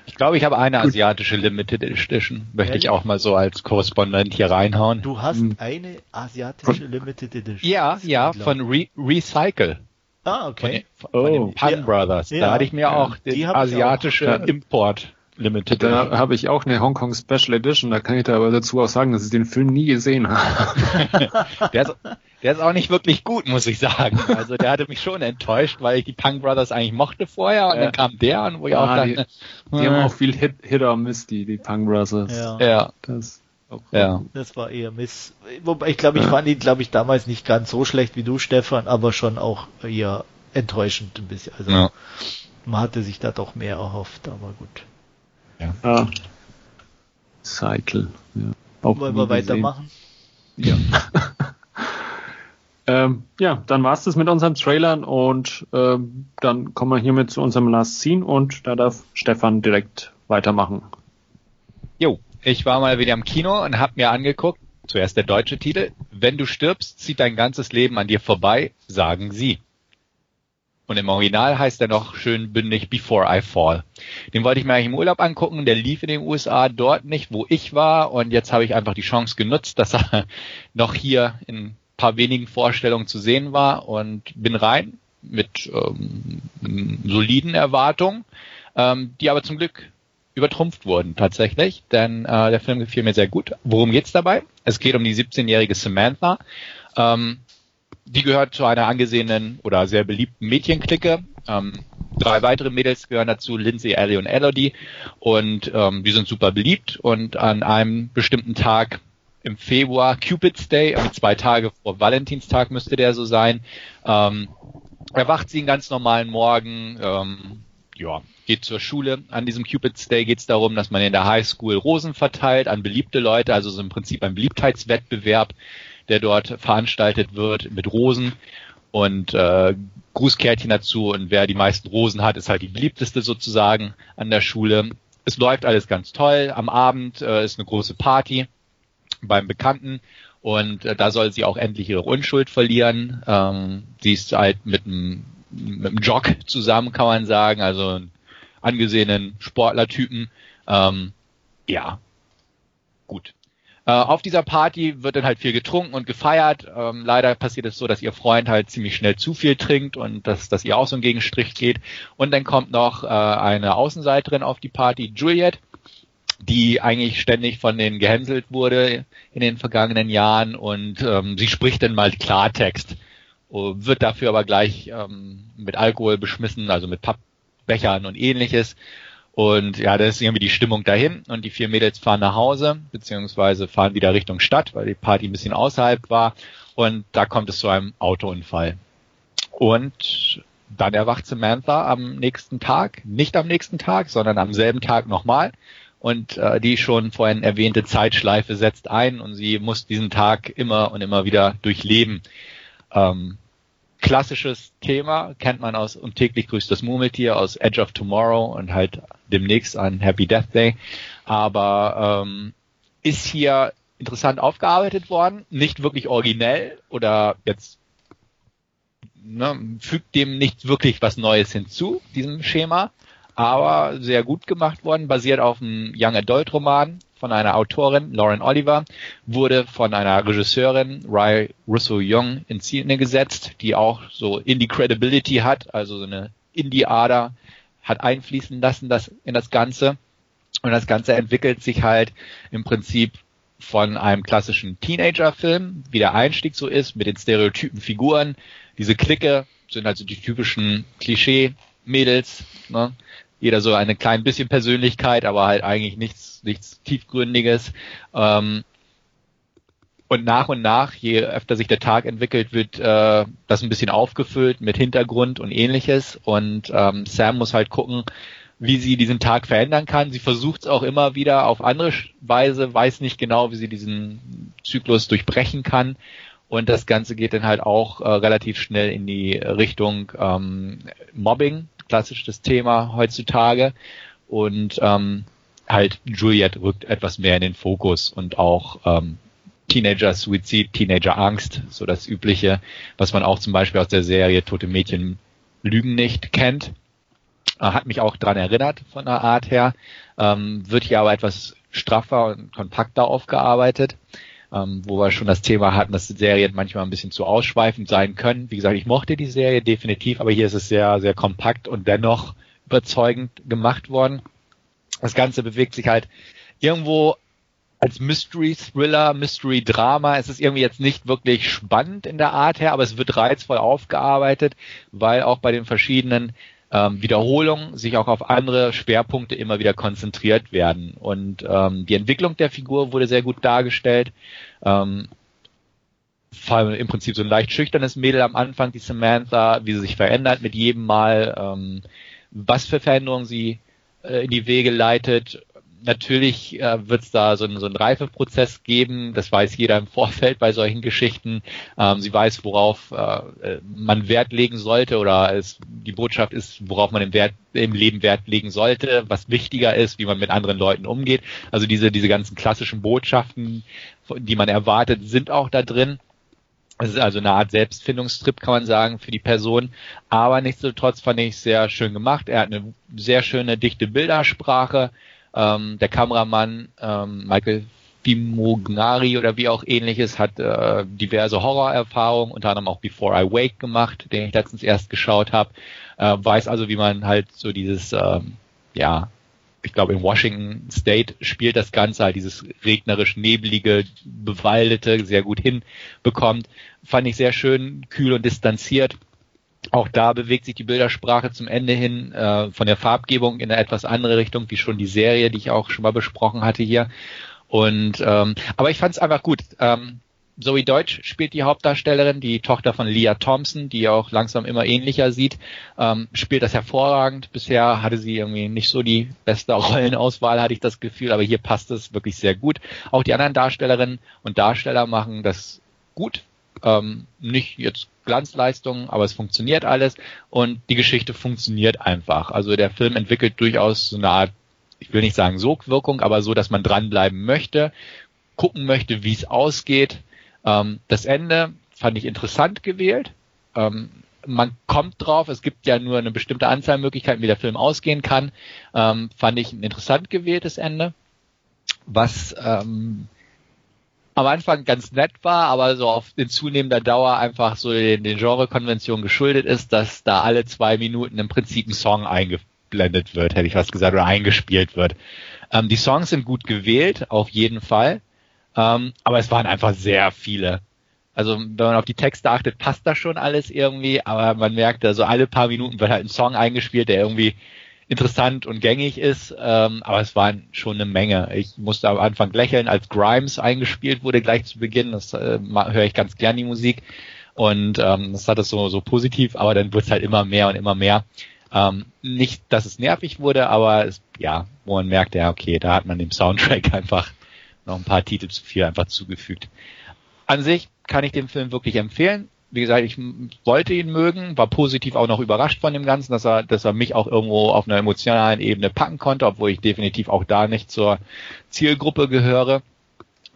Ich glaube, ich habe eine asiatische Limited Edition. Möchte ich auch mal so als Korrespondent hier reinhauen. Du hast hm. eine asiatische Limited Edition. Ja, ja, von Re Recycle. Ah, okay. Von, von, oh. den Pan ja. Brothers. Ja. Da hatte ich mir ja. auch den asiatische auch. Import Limited. Da habe ich auch eine Hong Kong Special Edition, da kann ich da aber dazu auch sagen, dass ich den Film nie gesehen habe. der, ist, der ist auch nicht wirklich gut, muss ich sagen. Also der hatte mich schon enttäuscht, weil ich die Punk Brothers eigentlich mochte vorher und ja. dann kam der und wo ich ah, auch dachte, die, die haben auch viel Hit, Hit or Miss, die, die Punk Brothers. Ja. ja. Das, ja. Das war eher Miss. Wobei ich glaube, ich fand ihn, glaube ich, damals nicht ganz so schlecht wie du, Stefan, aber schon auch eher enttäuschend ein bisschen. Also ja. man hatte sich da doch mehr erhofft, aber gut. Ja. Ah. Cycle. Ja. Auch Wollen wir weitermachen? Ja. ähm, ja, dann war's das mit unseren Trailern und ähm, dann kommen wir hiermit zu unserem Last Scene und da darf Stefan direkt weitermachen. Ich war mal wieder im Kino und habe mir angeguckt, zuerst der deutsche Titel, Wenn du stirbst, zieht dein ganzes Leben an dir vorbei, sagen sie. Und im Original heißt er noch schön bündig Before I Fall. Den wollte ich mir eigentlich im Urlaub angucken, der lief in den USA dort nicht, wo ich war. Und jetzt habe ich einfach die Chance genutzt, dass er noch hier in ein paar wenigen Vorstellungen zu sehen war und bin rein mit ähm, soliden Erwartungen, ähm, die aber zum Glück übertrumpft wurden tatsächlich, denn äh, der Film gefiel mir sehr gut. Worum geht's dabei? Es geht um die 17-jährige Samantha. Ähm, die gehört zu einer angesehenen oder sehr beliebten Mädchenklicke. Ähm, drei weitere Mädels gehören dazu, Lindsay, Ellie und Elodie. Und ähm, die sind super beliebt. Und an einem bestimmten Tag im Februar, Cupid's Day, also zwei Tage vor Valentinstag müsste der so sein, ähm, erwacht sie einen ganz normalen Morgen, ähm, ja, geht zur Schule. An diesem Cupid's Day geht es darum, dass man in der Highschool Rosen verteilt an beliebte Leute, also so im Prinzip ein Beliebtheitswettbewerb der dort veranstaltet wird mit Rosen und äh, Grußkärtchen dazu und wer die meisten Rosen hat, ist halt die beliebteste sozusagen an der Schule. Es läuft alles ganz toll. Am Abend äh, ist eine große Party beim Bekannten und äh, da soll sie auch endlich ihre Unschuld verlieren. Ähm, sie ist halt mit einem, mit einem Jock zusammen, kann man sagen, also einen angesehenen Sportlertypen. Ähm, ja, gut. Äh, auf dieser Party wird dann halt viel getrunken und gefeiert. Ähm, leider passiert es so, dass ihr Freund halt ziemlich schnell zu viel trinkt und dass, dass ihr auch so ein Gegenstrich geht. Und dann kommt noch äh, eine Außenseiterin auf die Party, Juliet, die eigentlich ständig von denen gehänselt wurde in den vergangenen Jahren und ähm, sie spricht dann mal Klartext wird dafür aber gleich ähm, mit Alkohol beschmissen, also mit Pappbechern und ähnliches. Und ja, das ist irgendwie die Stimmung dahin und die vier Mädels fahren nach Hause, beziehungsweise fahren wieder Richtung Stadt, weil die Party ein bisschen außerhalb war. Und da kommt es zu einem Autounfall. Und dann erwacht Samantha am nächsten Tag, nicht am nächsten Tag, sondern am selben Tag nochmal. Und äh, die schon vorhin erwähnte Zeitschleife setzt ein und sie muss diesen Tag immer und immer wieder durchleben. Ähm, klassisches Thema, kennt man aus Und täglich grüßt das Murmeltier, aus Edge of Tomorrow und halt demnächst an Happy Death Day. Aber ähm, ist hier interessant aufgearbeitet worden, nicht wirklich originell oder jetzt ne, fügt dem nicht wirklich was Neues hinzu, diesem Schema, aber sehr gut gemacht worden, basiert auf einem Young Adult Roman von einer Autorin, Lauren Oliver, wurde von einer Regisseurin, Rai Russo Young, in Szene gesetzt, die auch so Indie Credibility hat, also so eine Indie-Ader hat einfließen lassen das in das Ganze. Und das Ganze entwickelt sich halt im Prinzip von einem klassischen Teenager-Film, wie der Einstieg so ist, mit den stereotypen Figuren. Diese Clique sind also die typischen Klischee-Mädels, ne? Jeder so eine klein bisschen Persönlichkeit, aber halt eigentlich nichts, nichts tiefgründiges. Ähm, und nach und nach, je öfter sich der Tag entwickelt, wird äh, das ein bisschen aufgefüllt mit Hintergrund und ähnliches. Und ähm, Sam muss halt gucken, wie sie diesen Tag verändern kann. Sie versucht es auch immer wieder auf andere Weise, weiß nicht genau, wie sie diesen Zyklus durchbrechen kann. Und das Ganze geht dann halt auch äh, relativ schnell in die Richtung ähm, Mobbing, klassisch das Thema heutzutage. Und ähm, halt Juliet rückt etwas mehr in den Fokus und auch ähm, Teenager-Suizid, Teenager-Angst, so das Übliche, was man auch zum Beispiel aus der Serie Tote Mädchen lügen nicht kennt. Äh, hat mich auch dran erinnert von der Art her, ähm, wird hier aber etwas straffer und kompakter aufgearbeitet ähm, wo wir schon das Thema hatten, dass Serien manchmal ein bisschen zu ausschweifend sein können. Wie gesagt, ich mochte die Serie definitiv, aber hier ist es sehr, sehr kompakt und dennoch überzeugend gemacht worden. Das Ganze bewegt sich halt irgendwo als Mystery Thriller, Mystery Drama. Es ist irgendwie jetzt nicht wirklich spannend in der Art her, aber es wird reizvoll aufgearbeitet, weil auch bei den verschiedenen ähm, Wiederholungen sich auch auf andere Schwerpunkte immer wieder konzentriert werden. Und ähm, die Entwicklung der Figur wurde sehr gut dargestellt. Ähm, im Prinzip so ein leicht schüchternes Mädel am Anfang, die Samantha, wie sie sich verändert mit jedem Mal, ähm, was für Veränderungen sie äh, in die Wege leitet natürlich äh, wird es da so, ein, so einen Reifeprozess geben. Das weiß jeder im Vorfeld bei solchen Geschichten. Ähm, sie weiß, worauf äh, man Wert legen sollte oder es, die Botschaft ist, worauf man im, Wert, im Leben Wert legen sollte, was wichtiger ist, wie man mit anderen Leuten umgeht. Also diese, diese ganzen klassischen Botschaften, die man erwartet, sind auch da drin. Es ist also eine Art Selbstfindungstrip, kann man sagen, für die Person. Aber nichtsdestotrotz fand ich sehr schön gemacht. Er hat eine sehr schöne, dichte Bildersprache. Ähm, der Kameramann ähm, Michael Fimognari oder wie auch ähnliches hat äh, diverse Horrorerfahrungen, unter anderem auch Before I Wake gemacht, den ich letztens erst geschaut habe. Äh, weiß also, wie man halt so dieses, ähm, ja, ich glaube in Washington State spielt das Ganze halt dieses regnerisch nebelige, bewaldete sehr gut hinbekommt. Fand ich sehr schön, kühl und distanziert. Auch da bewegt sich die Bildersprache zum Ende hin äh, von der Farbgebung in eine etwas andere Richtung, wie schon die Serie, die ich auch schon mal besprochen hatte hier. Und ähm, aber ich fand es einfach gut. Ähm, Zoe Deutsch spielt die Hauptdarstellerin, die Tochter von Leah Thompson, die auch langsam immer ähnlicher sieht, ähm, spielt das hervorragend. Bisher hatte sie irgendwie nicht so die beste Rollenauswahl, hatte ich das Gefühl, aber hier passt es wirklich sehr gut. Auch die anderen Darstellerinnen und Darsteller machen das gut. Ähm, nicht jetzt Glanzleistungen, aber es funktioniert alles und die Geschichte funktioniert einfach. Also der Film entwickelt durchaus so eine Art, ich will nicht sagen Sogwirkung, aber so, dass man dranbleiben möchte, gucken möchte, wie es ausgeht. Ähm, das Ende fand ich interessant gewählt. Ähm, man kommt drauf, es gibt ja nur eine bestimmte Anzahl Möglichkeiten, wie der Film ausgehen kann. Ähm, fand ich ein interessant gewähltes Ende. Was ähm, am Anfang ganz nett war, aber so auf in zunehmender Dauer einfach so den, den Genrekonventionen geschuldet ist, dass da alle zwei Minuten im Prinzip ein Song eingeblendet wird, hätte ich was gesagt, oder eingespielt wird. Ähm, die Songs sind gut gewählt, auf jeden Fall, ähm, aber es waren einfach sehr viele Also wenn man auf die Texte achtet, passt das schon alles irgendwie, aber man merkt, also alle paar Minuten wird halt ein Song eingespielt, der irgendwie interessant und gängig ist, ähm, aber es waren schon eine Menge. Ich musste am Anfang lächeln, als Grimes eingespielt wurde, gleich zu Beginn. Das äh, höre ich ganz gern die Musik. Und ähm, das hat es so, so positiv, aber dann wird es halt immer mehr und immer mehr. Ähm, nicht, dass es nervig wurde, aber es, ja, wo man merkt, ja, okay, da hat man dem Soundtrack einfach noch ein paar Titel zu viel einfach zugefügt. An sich kann ich den Film wirklich empfehlen wie gesagt, ich wollte ihn mögen, war positiv auch noch überrascht von dem Ganzen, dass er, dass er mich auch irgendwo auf einer emotionalen Ebene packen konnte, obwohl ich definitiv auch da nicht zur Zielgruppe gehöre.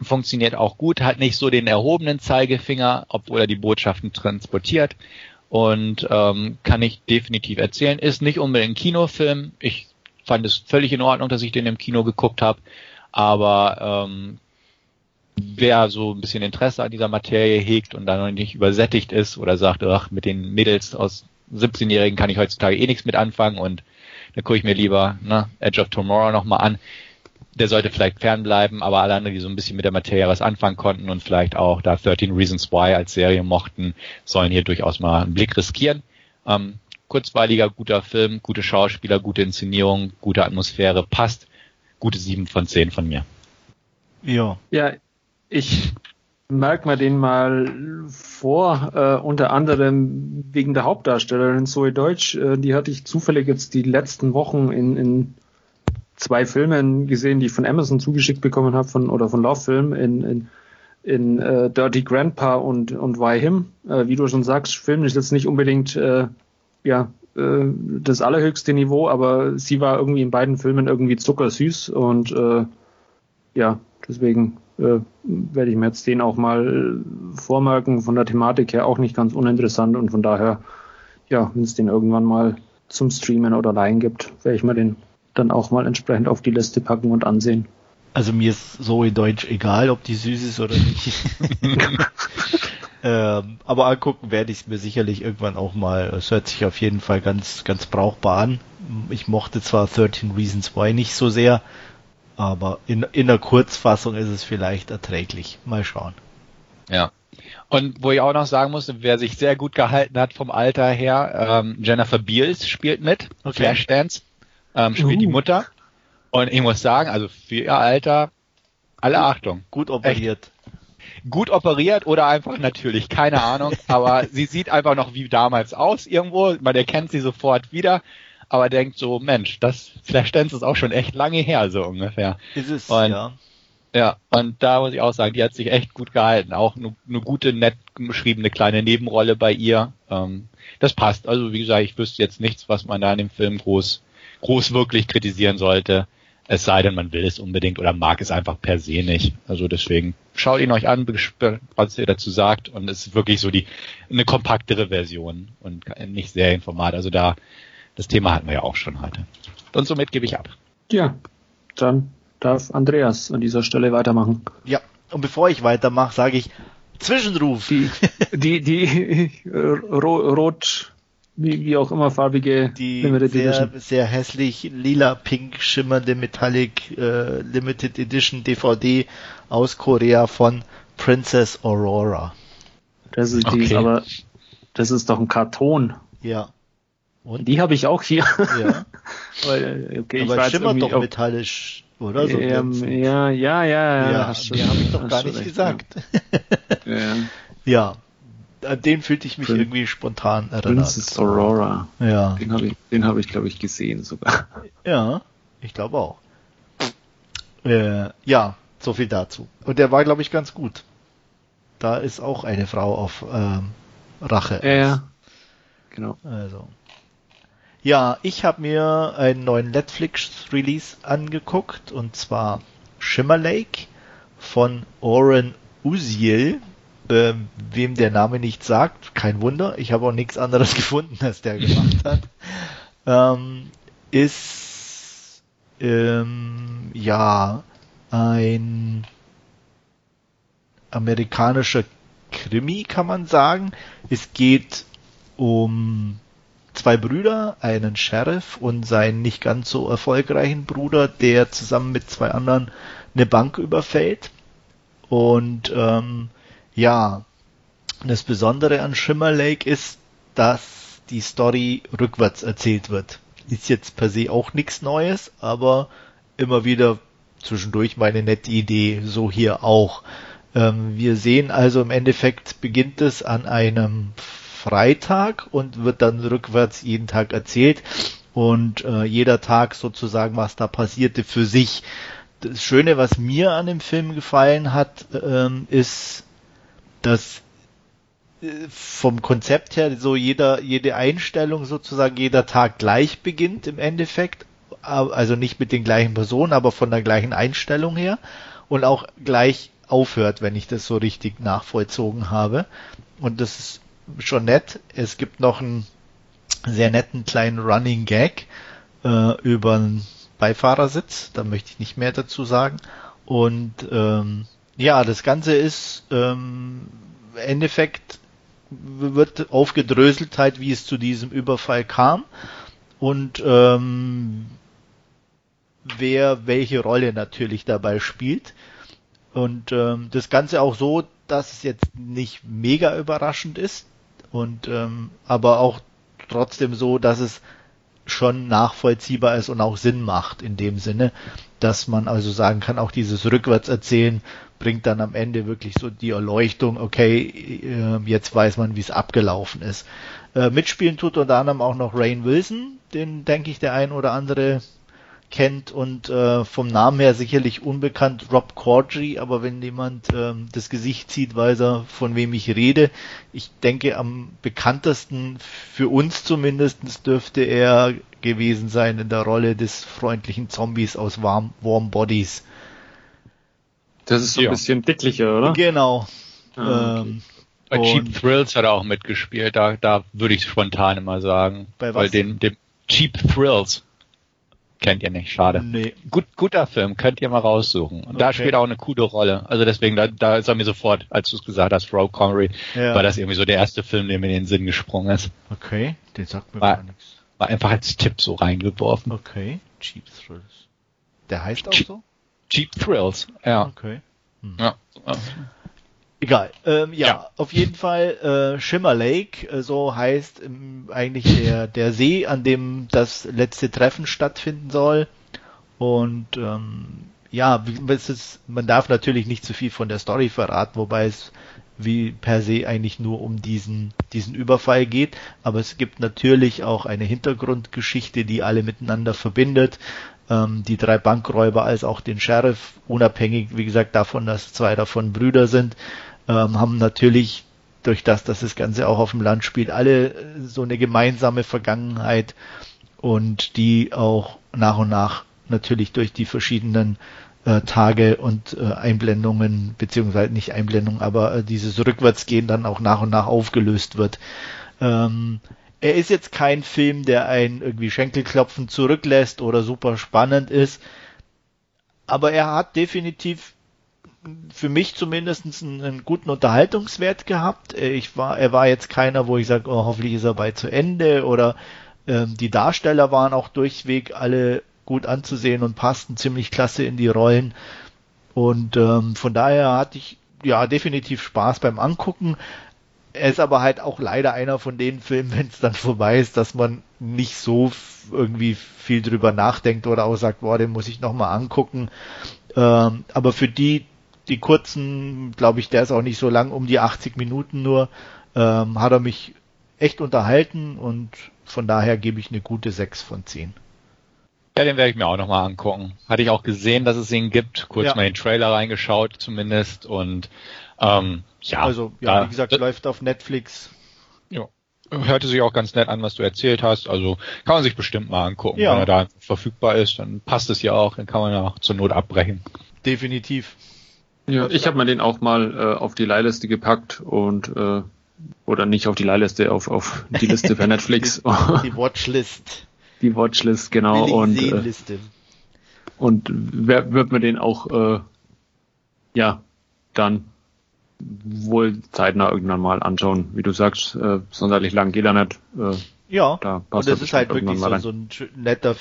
Funktioniert auch gut, hat nicht so den erhobenen Zeigefinger, obwohl er die Botschaften transportiert und ähm, kann ich definitiv erzählen. Ist nicht unbedingt ein Kinofilm. Ich fand es völlig in Ordnung, dass ich den im Kino geguckt habe, aber ähm, wer so ein bisschen Interesse an dieser Materie hegt und dann noch nicht übersättigt ist oder sagt, ach, mit den Mädels aus 17-Jährigen kann ich heutzutage eh nichts mit anfangen und dann gucke ich mir lieber ne, Edge of Tomorrow nochmal an. Der sollte vielleicht fernbleiben, aber alle anderen, die so ein bisschen mit der Materie was anfangen konnten und vielleicht auch da 13 Reasons Why als Serie mochten, sollen hier durchaus mal einen Blick riskieren. Ähm, kurzweiliger, guter Film, gute Schauspieler, gute Inszenierung, gute Atmosphäre, passt. Gute sieben von zehn von mir. Ja. Ja, ich merke mir den mal vor, äh, unter anderem wegen der Hauptdarstellerin Zoe Deutsch. Äh, die hatte ich zufällig jetzt die letzten Wochen in, in zwei Filmen gesehen, die ich von Amazon zugeschickt bekommen habe, von oder von Love Film in, in, in äh, Dirty Grandpa und, und Why Him. Äh, wie du schon sagst, Film ist jetzt nicht unbedingt äh, ja, äh, das allerhöchste Niveau, aber sie war irgendwie in beiden Filmen irgendwie zuckersüß und ja, deswegen äh, werde ich mir jetzt den auch mal vormerken. Von der Thematik her auch nicht ganz uninteressant und von daher, ja, wenn es den irgendwann mal zum Streamen oder Leihen gibt, werde ich mir den dann auch mal entsprechend auf die Liste packen und ansehen. Also mir ist so in Deutsch egal, ob die süß ist oder nicht. ähm, aber angucken werde ich es mir sicherlich irgendwann auch mal. Es hört sich auf jeden Fall ganz, ganz brauchbar an. Ich mochte zwar 13 Reasons Why nicht so sehr, aber in, in der Kurzfassung ist es vielleicht erträglich. Mal schauen. Ja. Und wo ich auch noch sagen muss, wer sich sehr gut gehalten hat vom Alter her, ähm, Jennifer Beals spielt mit, okay. Flashdance, ähm, spielt uh. die Mutter. Und ich muss sagen, also für ihr Alter, alle Achtung. Gut operiert. Echt. Gut operiert oder einfach natürlich, keine Ahnung, aber sie sieht einfach noch wie damals aus irgendwo, man erkennt sie sofort wieder aber denkt so, Mensch, das Flashdance ist auch schon echt lange her, so ungefähr. Ist es, und, ja. Ja, und da muss ich auch sagen, die hat sich echt gut gehalten. Auch eine, eine gute, nett geschriebene kleine Nebenrolle bei ihr. Ähm, das passt. Also wie gesagt, ich wüsste jetzt nichts, was man da in dem Film groß, groß wirklich kritisieren sollte. Es sei denn, man will es unbedingt oder mag es einfach per se nicht. Also deswegen schaut ihn euch an, was ihr dazu sagt. Und es ist wirklich so die eine kompaktere Version und nicht Serienformat. Also da das Thema hatten wir ja auch schon heute. Und somit gebe ich ab. Ja, dann darf Andreas an dieser Stelle weitermachen. Ja, und bevor ich weitermache, sage ich Zwischenruf. Die, die, die rot, wie, wie auch immer farbige die Limited sehr, Edition. sehr hässlich lila-pink schimmernde Metallic äh, Limited Edition DVD aus Korea von Princess Aurora. Das ist okay. die, aber das ist doch ein Karton. Ja. Und? Die habe ich auch hier. Ja. okay, Aber ich schimmert doch metallisch, oder? So ähm, ja, ja, ja, ja. Ja, die habe ich doch gar nicht recht, gesagt. Ja. ja. An den fühlte ich mich Prin irgendwie spontan erinnert. Princess Aurora. Ja. Den habe ich, den habe ich, glaube ich, gesehen sogar. Ja, ich glaube auch. Äh, ja, so viel dazu. Und der war, glaube ich, ganz gut. Da ist auch eine Frau auf ähm, Rache. Ja, ja. Genau. Also. Ja, ich habe mir einen neuen Netflix-Release angeguckt und zwar Shimmer Lake von Oren Uziel. Ähm, wem der Name nicht sagt, kein Wunder. Ich habe auch nichts anderes gefunden, als der gemacht hat. Ähm, ist ähm, ja ein amerikanischer Krimi, kann man sagen. Es geht um zwei Brüder, einen Sheriff und seinen nicht ganz so erfolgreichen Bruder, der zusammen mit zwei anderen eine Bank überfällt. Und ähm, ja, Das Besondere an Shimmer Lake ist, dass die Story rückwärts erzählt wird. Ist jetzt per se auch nichts Neues, aber immer wieder zwischendurch meine nette Idee, so hier auch. Ähm, wir sehen also im Endeffekt beginnt es an einem Freitag und wird dann rückwärts jeden Tag erzählt und äh, jeder Tag sozusagen, was da passierte für sich. Das Schöne, was mir an dem Film gefallen hat, ähm, ist, dass äh, vom Konzept her so jeder, jede Einstellung sozusagen jeder Tag gleich beginnt im Endeffekt. Also nicht mit den gleichen Personen, aber von der gleichen Einstellung her und auch gleich aufhört, wenn ich das so richtig nachvollzogen habe. Und das ist schon nett. Es gibt noch einen sehr netten kleinen Running Gag äh, über einen Beifahrersitz. Da möchte ich nicht mehr dazu sagen. Und ähm, ja, das Ganze ist ähm, im Endeffekt wird aufgedröselt halt, wie es zu diesem Überfall kam und ähm, wer welche Rolle natürlich dabei spielt. Und ähm, das Ganze auch so, dass es jetzt nicht mega überraschend ist und ähm, aber auch trotzdem so, dass es schon nachvollziehbar ist und auch Sinn macht in dem Sinne, dass man also sagen kann, auch dieses Rückwärtserzählen bringt dann am Ende wirklich so die Erleuchtung, okay, äh, jetzt weiß man, wie es abgelaufen ist. Äh, mitspielen tut unter anderem auch noch Rain Wilson, den denke ich der ein oder andere kennt und äh, vom Namen her sicherlich unbekannt Rob Corddry, aber wenn jemand ähm, das Gesicht sieht, weiß er, von wem ich rede. Ich denke, am bekanntesten für uns zumindest dürfte er gewesen sein in der Rolle des freundlichen Zombies aus Warm, Warm Bodies. Das ist so ja. ein bisschen dicklicher, oder? Genau. Ah, okay. ähm, bei Cheap Thrills hat er auch mitgespielt, da, da würde ich spontan immer sagen. Bei was? Weil den, den Cheap Thrills. Kennt ihr nicht, schade. Nee. Gut, guter Film, könnt ihr mal raussuchen. Und okay. da spielt auch eine coole Rolle. Also deswegen, da, da ist er mir sofort, als du es gesagt hast, Rogue Connery, ja. war das irgendwie so der erste Film, der mir in den Sinn gesprungen ist. Okay, den sagt mir war, gar nichts. War einfach als Tipp so reingeworfen. Okay, Cheap Thrills. Der heißt auch Cheap, so? Cheap Thrills, ja. Okay. Hm. Ja. Egal. Ähm, ja, ja, auf jeden Fall äh, Shimmer Lake, äh, so heißt ähm, eigentlich der, der See, an dem das letzte Treffen stattfinden soll. Und ähm, ja, es ist, man darf natürlich nicht zu viel von der Story verraten, wobei es wie per se eigentlich nur um diesen, diesen Überfall geht. Aber es gibt natürlich auch eine Hintergrundgeschichte, die alle miteinander verbindet. Ähm, die drei Bankräuber als auch den Sheriff, unabhängig, wie gesagt, davon, dass zwei davon Brüder sind ähm, haben natürlich durch das, dass das Ganze auch auf dem Land spielt, alle so eine gemeinsame Vergangenheit und die auch nach und nach natürlich durch die verschiedenen äh, Tage und äh, Einblendungen, beziehungsweise nicht Einblendungen, aber äh, dieses Rückwärtsgehen dann auch nach und nach aufgelöst wird. Ähm, er ist jetzt kein Film, der einen irgendwie Schenkelklopfen zurücklässt oder super spannend ist, aber er hat definitiv für mich zumindest einen, einen, guten Unterhaltungswert gehabt. Äh, ich war, er war jetzt keiner, wo ich sage, oh, hoffentlich ist er bei zu Ende oder ähm, die Darsteller waren auch durchweg alle gut anzusehen und passten ziemlich klasse in die Rollen. Und ähm, von daher hatte ich ja definitiv Spaß beim Angucken. Er ist aber halt auch leider einer von den Filmen, wenn es dann vorbei ist, dass man nicht so irgendwie viel drüber nachdenkt oder auch sagt, boah, den muss ich nochmal angucken. Ähm, aber für die, die kurzen, glaube ich, der ist auch nicht so lang, um die 80 Minuten nur, ähm, hat er mich echt unterhalten und von daher gebe ich eine gute 6 von 10. Ja, den werde ich mir auch nochmal angucken. Hatte ich auch gesehen, dass es ihn gibt, kurz ja. mal in den Trailer reingeschaut zumindest und ähm, ja. Also, ja, da, wie gesagt, läuft auf Netflix. Ja. Hörte sich auch ganz nett an, was du erzählt hast. Also kann man sich bestimmt mal angucken. Ja. Wenn er da verfügbar ist, dann passt es ja auch, dann kann man ja zur Not abbrechen. Definitiv. Ja, ich habe mir den auch mal äh, auf die Leihliste gepackt und äh, oder nicht auf die Leihliste, auf, auf die Liste für Netflix. die, Watchlist. Die Watchlist, genau. Und, äh, und wer, wird mir den auch äh, ja dann wohl zeitnah irgendwann mal anschauen. Wie du sagst, äh, sonderlich lang geht er nicht. Äh, ja, da passt und das ist halt wirklich so, so ein netter,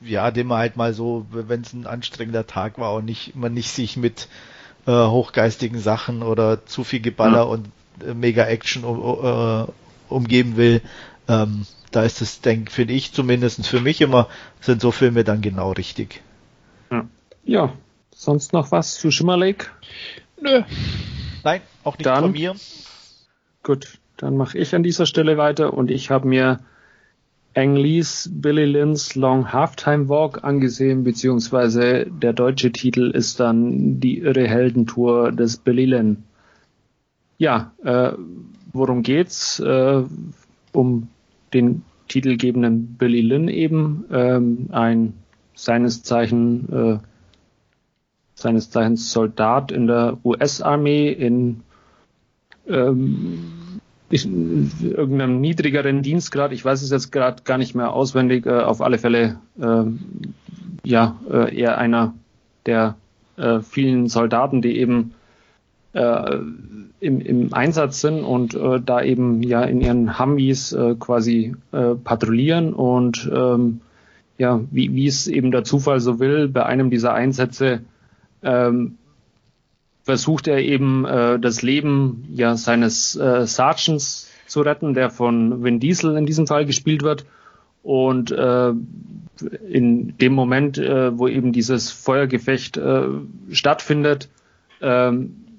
ja, den man halt mal so, wenn es ein anstrengender Tag war und nicht man nicht sich mit äh, hochgeistigen Sachen oder zu viel Geballer ja. und äh, mega Action um, äh, umgeben will, ähm, da ist es, denk, finde ich zumindest für mich immer, sind so Filme dann genau richtig. Ja, ja. sonst noch was zu Shimmer Lake? Nö. Nein, auch nicht dann, von mir. Gut, dann mache ich an dieser Stelle weiter und ich habe mir Ang Lees Billy Lynn's Long Halftime Walk angesehen, beziehungsweise der deutsche Titel ist dann die irre Heldentour des Billy Lynn. Ja, äh, worum geht's? Äh, um den titelgebenden Billy Lynn eben, ähm, ein seines Zeichen äh, seines Zeichens Soldat in der US-Armee in ähm, irgendeinem niedrigeren Dienstgrad, ich weiß es jetzt gerade gar nicht mehr auswendig, äh, auf alle Fälle äh, ja äh, eher einer der äh, vielen Soldaten, die eben äh, im, im Einsatz sind und äh, da eben ja in ihren Humvees quasi patrouillieren und ähm, ja, wie, wie es eben der Zufall so will, bei einem dieser Einsätze ähm, versucht er eben äh, das Leben ja seines äh, Sergeants zu retten, der von Vin Diesel in diesem Fall gespielt wird. Und äh, in dem Moment, äh, wo eben dieses Feuergefecht äh, stattfindet, äh,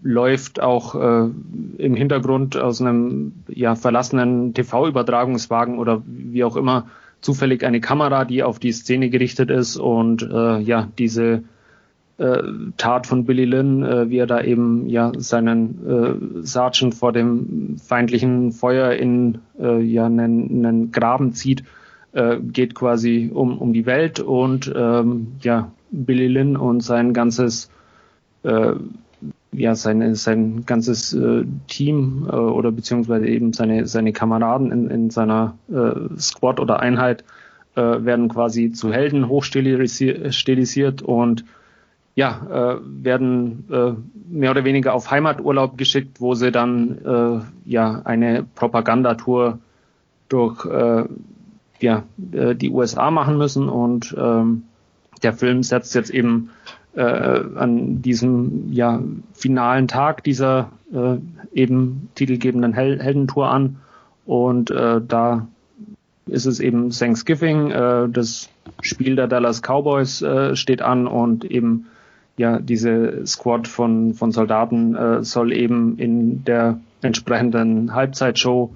läuft auch äh, im Hintergrund aus einem ja, verlassenen TV-Übertragungswagen oder wie auch immer zufällig eine Kamera, die auf die Szene gerichtet ist und äh, ja diese äh, Tat von Billy Lynn, äh, wie er da eben ja seinen äh, Sergeant vor dem feindlichen Feuer in äh, ja einen, einen Graben zieht, äh, geht quasi um, um die Welt und ähm, ja Billy Lynn und sein ganzes äh, ja seine, sein ganzes äh, Team äh, oder beziehungsweise eben seine seine Kameraden in, in seiner äh, Squad oder Einheit äh, werden quasi zu Helden hochstilisiert und ja, äh, werden äh, mehr oder weniger auf Heimaturlaub geschickt, wo sie dann äh, ja eine Propagandatour durch äh, ja, äh, die USA machen müssen. Und ähm, der Film setzt jetzt eben äh, an diesem ja finalen Tag dieser äh, eben titelgebenden Hel Heldentour an. Und äh, da ist es eben Thanksgiving, äh, das Spiel der Dallas Cowboys äh, steht an und eben ja, diese Squad von, von Soldaten äh, soll eben in der entsprechenden Halbzeitshow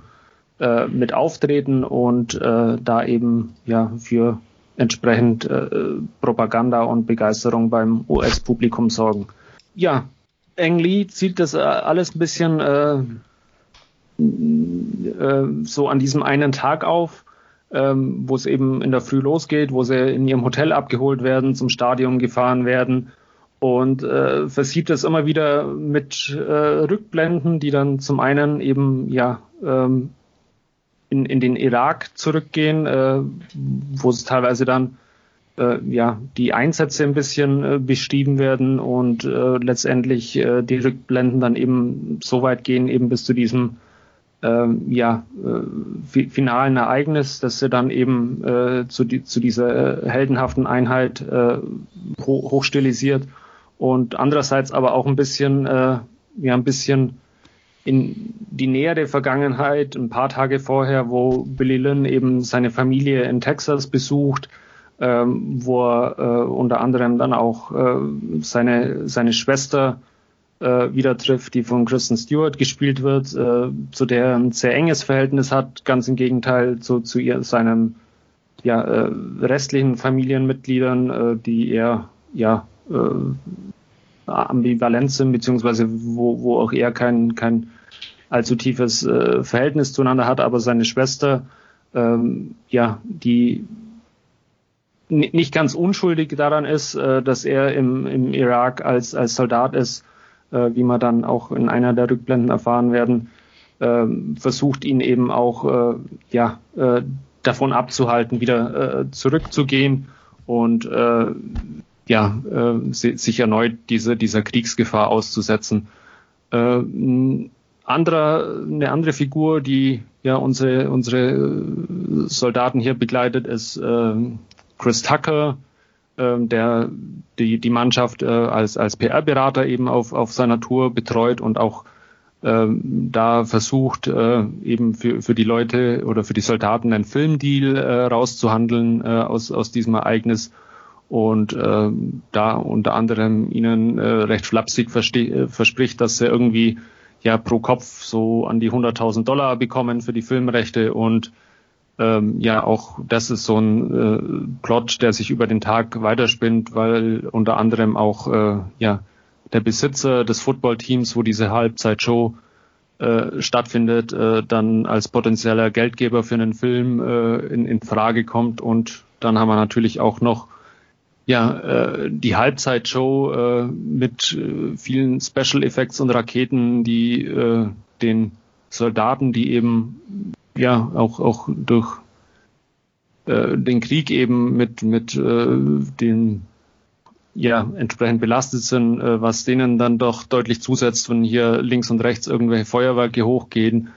äh, mit auftreten und äh, da eben ja für entsprechend äh, Propaganda und Begeisterung beim US-Publikum sorgen. Ja, Ang Lee zieht das äh, alles ein bisschen äh, äh, so an diesem einen Tag auf, ähm, wo es eben in der Früh losgeht, wo sie in ihrem Hotel abgeholt werden, zum Stadion gefahren werden und äh, versieht das immer wieder mit äh, Rückblenden, die dann zum einen eben ja ähm, in, in den Irak zurückgehen, äh, wo es teilweise dann äh, ja die Einsätze ein bisschen äh, beschrieben werden und äh, letztendlich äh, die Rückblenden dann eben so weit gehen eben bis zu diesem äh, ja äh, finalen Ereignis, dass sie dann eben äh, zu, die, zu dieser äh, heldenhaften Einheit äh, hoch, hochstilisiert und andererseits aber auch ein bisschen, äh, ja, ein bisschen in die nähere Vergangenheit, ein paar Tage vorher, wo Billy Lynn eben seine Familie in Texas besucht, ähm, wo er äh, unter anderem dann auch äh, seine, seine Schwester äh, wieder trifft, die von Kristen Stewart gespielt wird, äh, zu der er ein sehr enges Verhältnis hat, ganz im Gegenteil zu, zu ihr, seinem ja, äh, restlichen Familienmitgliedern, äh, die er ja äh, ambivalent sind, beziehungsweise wo, wo auch er kein, kein allzu tiefes äh, Verhältnis zueinander hat, aber seine Schwester, ähm, ja, die nicht ganz unschuldig daran ist, äh, dass er im, im Irak als, als Soldat ist, äh, wie wir dann auch in einer der Rückblenden erfahren werden, äh, versucht ihn eben auch äh, ja, äh, davon abzuhalten, wieder äh, zurückzugehen und ja, äh, sich erneut diese, dieser Kriegsgefahr auszusetzen. Äh, anderer, eine andere Figur, die ja unsere, unsere Soldaten hier begleitet, ist äh, Chris Tucker, äh, der die, die Mannschaft äh, als, als PR-Berater eben auf, auf seiner Tour betreut und auch ähm, da versucht, äh, eben für, für die Leute oder für die Soldaten einen Filmdeal äh, rauszuhandeln äh, aus, aus diesem Ereignis und äh, da unter anderem ihnen äh, recht flapsig äh, verspricht, dass sie irgendwie ja pro Kopf so an die 100.000 Dollar bekommen für die Filmrechte und ähm, ja auch das ist so ein äh, Plot, der sich über den Tag weiterspinnt, weil unter anderem auch äh, ja der Besitzer des Footballteams, wo diese Halbzeitshow äh, stattfindet, äh, dann als potenzieller Geldgeber für einen Film äh, in, in Frage kommt. Und dann haben wir natürlich auch noch ja, äh, die Halbzeitshow äh, mit äh, vielen Special Effects und Raketen, die äh, den Soldaten, die eben ja auch auch durch äh, den Krieg eben mit mit äh, den ja entsprechend belastet sind, äh, was denen dann doch deutlich zusetzt, wenn hier links und rechts irgendwelche Feuerwerke hochgehen,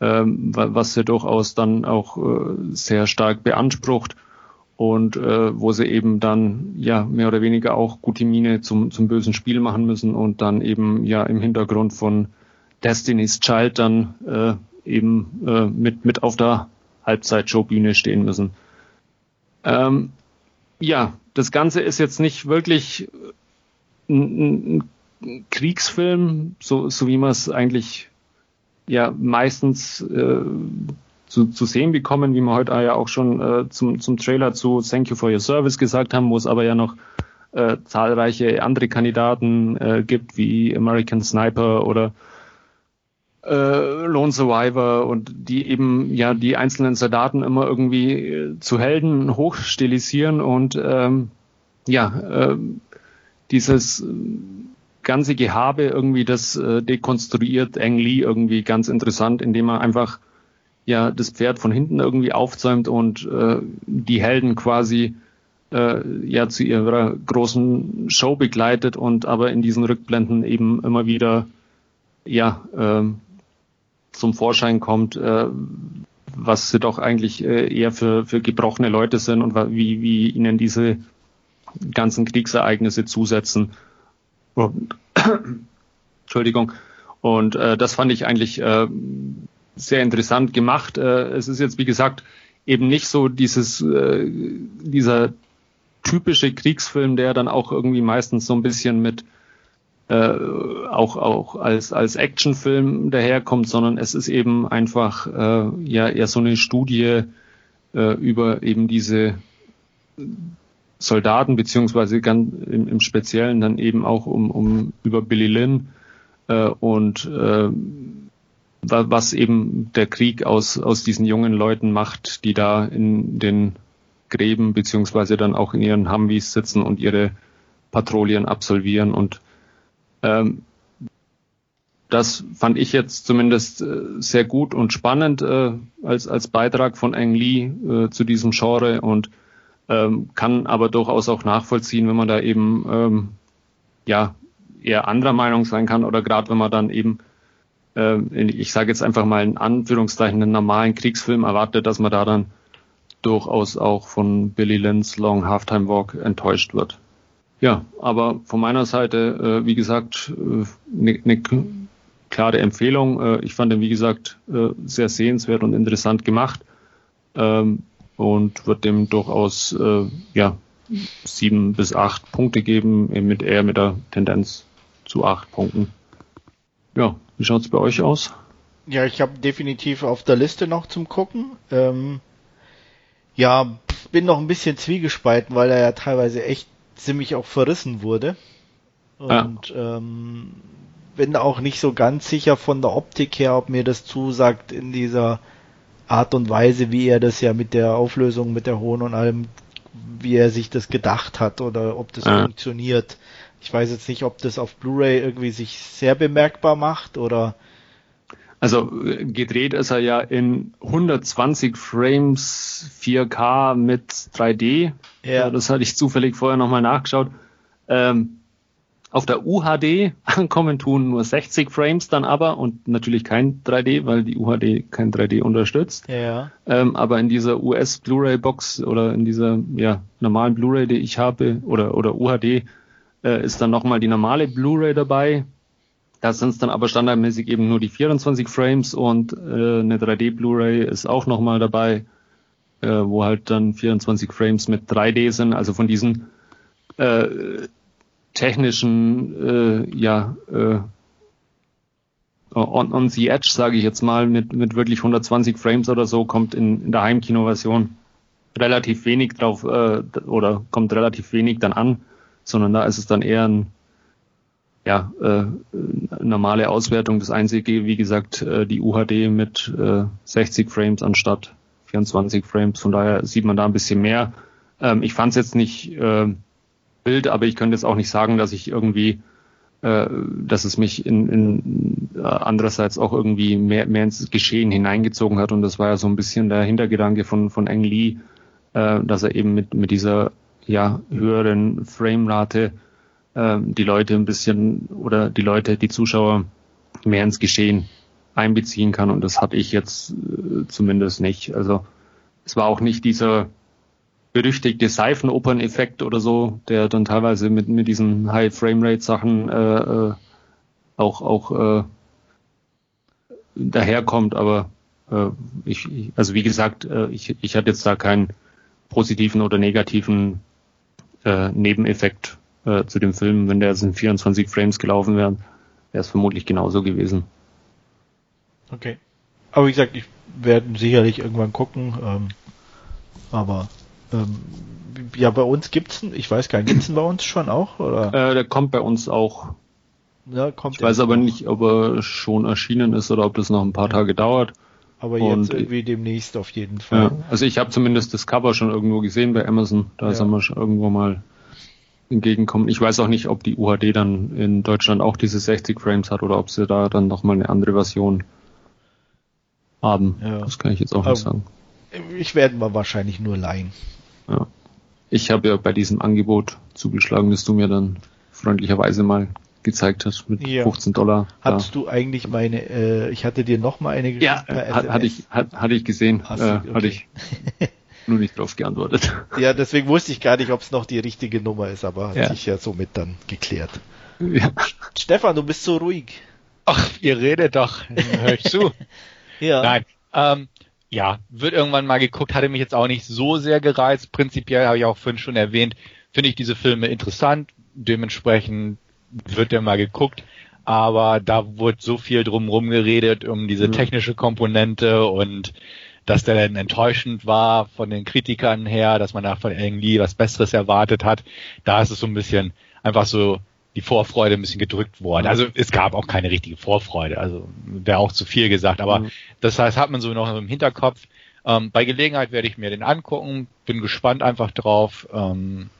äh, was ja durchaus dann auch äh, sehr stark beansprucht und äh, wo sie eben dann ja mehr oder weniger auch gute Miene zum, zum bösen Spiel machen müssen und dann eben ja im Hintergrund von Destiny's Child dann äh, eben äh, mit, mit auf der Halbzeit-Showbühne stehen müssen. Ähm, ja, das Ganze ist jetzt nicht wirklich ein, ein Kriegsfilm, so, so wie man es eigentlich ja meistens äh, zu, zu sehen bekommen, wie wir heute ja auch schon äh, zum, zum Trailer zu Thank You for Your Service gesagt haben, wo es aber ja noch äh, zahlreiche andere Kandidaten äh, gibt, wie American Sniper oder äh, Lone Survivor und die eben ja die einzelnen Soldaten immer irgendwie äh, zu Helden hochstilisieren und ähm, ja äh, dieses ganze Gehabe irgendwie das äh, dekonstruiert Ang Lee irgendwie ganz interessant, indem er einfach ja das Pferd von hinten irgendwie aufzäumt und äh, die Helden quasi äh, ja zu ihrer großen Show begleitet und aber in diesen Rückblenden eben immer wieder ja äh, zum Vorschein kommt, äh, was sie doch eigentlich äh, eher für, für gebrochene Leute sind und wie, wie ihnen diese ganzen Kriegsereignisse zusetzen. Und, Entschuldigung. Und äh, das fand ich eigentlich äh, sehr interessant gemacht. Äh, es ist jetzt, wie gesagt, eben nicht so dieses, äh, dieser typische Kriegsfilm, der dann auch irgendwie meistens so ein bisschen mit äh, auch auch als als Actionfilm daherkommt, sondern es ist eben einfach äh, ja eher so eine Studie äh, über eben diese Soldaten beziehungsweise ganz im, im Speziellen dann eben auch um um über Billy Lynn äh, und äh, was eben der Krieg aus, aus diesen jungen Leuten macht, die da in den Gräben beziehungsweise dann auch in ihren Humvees sitzen und ihre Patrouillen absolvieren. Und ähm, das fand ich jetzt zumindest äh, sehr gut und spannend äh, als, als Beitrag von Ang Lee äh, zu diesem Genre und ähm, kann aber durchaus auch nachvollziehen, wenn man da eben ähm, ja eher anderer Meinung sein kann oder gerade wenn man dann eben äh, ich sage jetzt einfach mal in Anführungszeichen, einen normalen Kriegsfilm erwartet, dass man da dann durchaus auch von Billy Lynn's Long Halftime Walk enttäuscht wird. Ja, aber von meiner Seite, äh, wie gesagt, eine äh, ne, klare Empfehlung. Äh, ich fand den, wie gesagt, äh, sehr sehenswert und interessant gemacht ähm, und wird dem durchaus äh, ja sieben bis acht Punkte geben, mit eher mit der Tendenz zu acht Punkten. Ja, wie schaut's bei euch aus? Ja, ich habe definitiv auf der Liste noch zum Gucken. Ähm, ja, bin noch ein bisschen zwiegespalten, weil er ja teilweise echt ziemlich auch verrissen wurde. Und ja. ähm, bin auch nicht so ganz sicher von der Optik her, ob mir das zusagt in dieser Art und Weise, wie er das ja mit der Auflösung, mit der Hohn und allem, wie er sich das gedacht hat oder ob das ja. funktioniert. Ich weiß jetzt nicht, ob das auf Blu-ray irgendwie sich sehr bemerkbar macht oder. Also gedreht ist er ja in 120 Frames 4K mit 3D. Ja. Das hatte ich zufällig vorher nochmal nachgeschaut. Ähm, auf der UHD ankommen tun nur 60 Frames dann aber und natürlich kein 3D, weil die UHD kein 3D unterstützt. Ja. Ähm, aber in dieser US Blu-ray Box oder in dieser ja, normalen Blu-ray, die ich habe oder oder UHD äh, ist dann nochmal die normale Blu-ray dabei. Da sind es dann aber standardmäßig eben nur die 24 Frames und äh, eine 3D Blu-ray ist auch nochmal dabei, äh, wo halt dann 24 Frames mit 3D sind. Also von diesen äh, technischen, äh, ja, äh, on, on the edge, sage ich jetzt mal, mit, mit wirklich 120 Frames oder so, kommt in, in der Heimkino-Version relativ wenig drauf äh, oder kommt relativ wenig dann an, sondern da ist es dann eher ein ja, äh, normale Auswertung. Das einzige, wie gesagt, äh, die UHD mit äh, 60 Frames anstatt 24 Frames. Von daher sieht man da ein bisschen mehr. Ähm, ich fand es jetzt nicht äh, wild, aber ich könnte jetzt auch nicht sagen, dass ich irgendwie, äh, dass es mich in, in äh, andererseits auch irgendwie mehr, mehr ins Geschehen hineingezogen hat. Und das war ja so ein bisschen der Hintergedanke von, von Eng Lee, äh, dass er eben mit, mit dieser ja, höheren Framerate ähm, die Leute ein bisschen oder die Leute, die Zuschauer mehr ins Geschehen einbeziehen kann. Und das hatte ich jetzt äh, zumindest nicht. Also es war auch nicht dieser berüchtigte Seifenopern-Effekt oder so, der dann teilweise mit, mit diesen High-Framerate-Sachen äh, äh, auch, auch äh, daherkommt. Aber äh, ich, also wie gesagt, äh, ich, ich hatte jetzt da keinen positiven oder negativen äh, Nebeneffekt äh, zu dem Film, wenn der jetzt in 24 Frames gelaufen wäre, wäre es vermutlich genauso gewesen. Okay. Aber wie gesagt, ich werde sicherlich irgendwann gucken. Ähm, aber ähm, ja, bei uns gibt's einen, ich weiß gar nicht, gibt's einen bei uns schon auch? Oder? Äh, der kommt bei uns auch. Ja, kommt ich weiß aber auch. nicht, ob er schon erschienen ist oder ob das noch ein paar Tage dauert. Aber jetzt Und, irgendwie demnächst auf jeden Fall. Ja, also ich habe zumindest das Cover schon irgendwo gesehen bei Amazon. Da ja. er mal schon irgendwo mal entgegenkommen. Ich weiß auch nicht, ob die UHD dann in Deutschland auch diese 60 Frames hat oder ob sie da dann nochmal eine andere Version haben. Ja. Das kann ich jetzt auch nicht sagen. Ich werde mal wahrscheinlich nur leihen. Ja. Ich habe ja bei diesem Angebot zugeschlagen, das du mir dann freundlicherweise mal gezeigt hast mit ja. 15 Dollar. Hattest du eigentlich meine, äh, ich hatte dir noch mal eine geschickt Ja, hat, hatte ich, hat, hatte ich gesehen, äh, okay. hatte ich. nur nicht drauf geantwortet. Ja, deswegen wusste ich gar nicht, ob es noch die richtige Nummer ist, aber hat ja. sich ja somit dann geklärt. Ja. Stefan, du bist so ruhig. Ach, ihr redet doch. Hör ich zu. ja. Nein. Ähm, ja, wird irgendwann mal geguckt, hatte mich jetzt auch nicht so sehr gereizt. Prinzipiell habe ich auch vorhin schon erwähnt, finde ich diese Filme interessant. Dementsprechend wird der mal geguckt. Aber da wurde so viel drumherum geredet um diese mhm. technische Komponente und dass der dann enttäuschend war von den Kritikern her, dass man da von irgendwie was Besseres erwartet hat. Da ist es so ein bisschen einfach so die Vorfreude ein bisschen gedrückt worden. Also es gab auch keine richtige Vorfreude, also wäre auch zu viel gesagt, aber mhm. das heißt, hat man so noch im Hinterkopf. Ähm, bei Gelegenheit werde ich mir den angucken, bin gespannt einfach drauf. Ähm,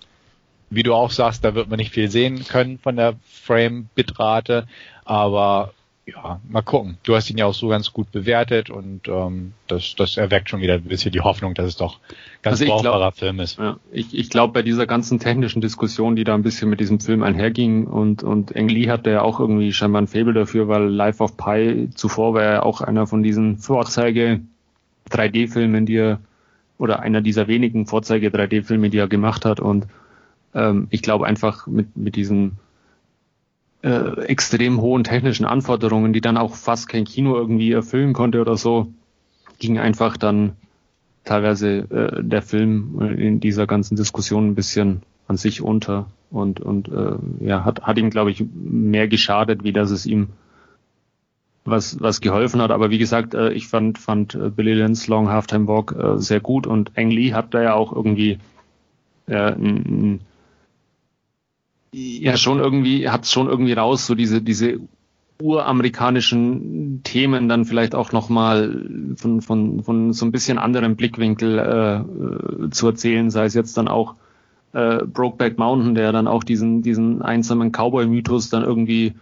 wie du auch sagst, da wird man nicht viel sehen können von der Frame-Bitrate, aber ja, mal gucken. Du hast ihn ja auch so ganz gut bewertet und ähm, das, das erweckt schon wieder ein bisschen die Hoffnung, dass es doch ganz also brauchbarer Film ist. Ja, ich ich glaube, bei dieser ganzen technischen Diskussion, die da ein bisschen mit diesem Film einherging und, und Eng Lee hatte ja auch irgendwie scheinbar ein Faible dafür, weil Life of Pi zuvor war ja auch einer von diesen Vorzeige 3D-Filmen, die er oder einer dieser wenigen Vorzeige 3D-Filme, die er gemacht hat und ähm, ich glaube einfach mit, mit diesem äh, extrem hohen technischen Anforderungen, die dann auch fast kein Kino irgendwie erfüllen konnte oder so, ging einfach dann teilweise äh, der Film in dieser ganzen Diskussion ein bisschen an sich unter und und äh, ja hat hat ihm glaube ich mehr geschadet, wie dass es ihm was was geholfen hat. Aber wie gesagt, äh, ich fand fand äh, Billy Lynn's Long Halftime Walk äh, sehr gut und Ang Lee hat da ja auch irgendwie äh, ein, ja schon irgendwie, hat schon irgendwie raus, so diese, diese uramerikanischen Themen dann vielleicht auch nochmal von, von, von so ein bisschen anderen Blickwinkel äh, zu erzählen, sei es jetzt dann auch äh, Brokeback Mountain, der dann auch diesen, diesen einsamen Cowboy-Mythos dann irgendwie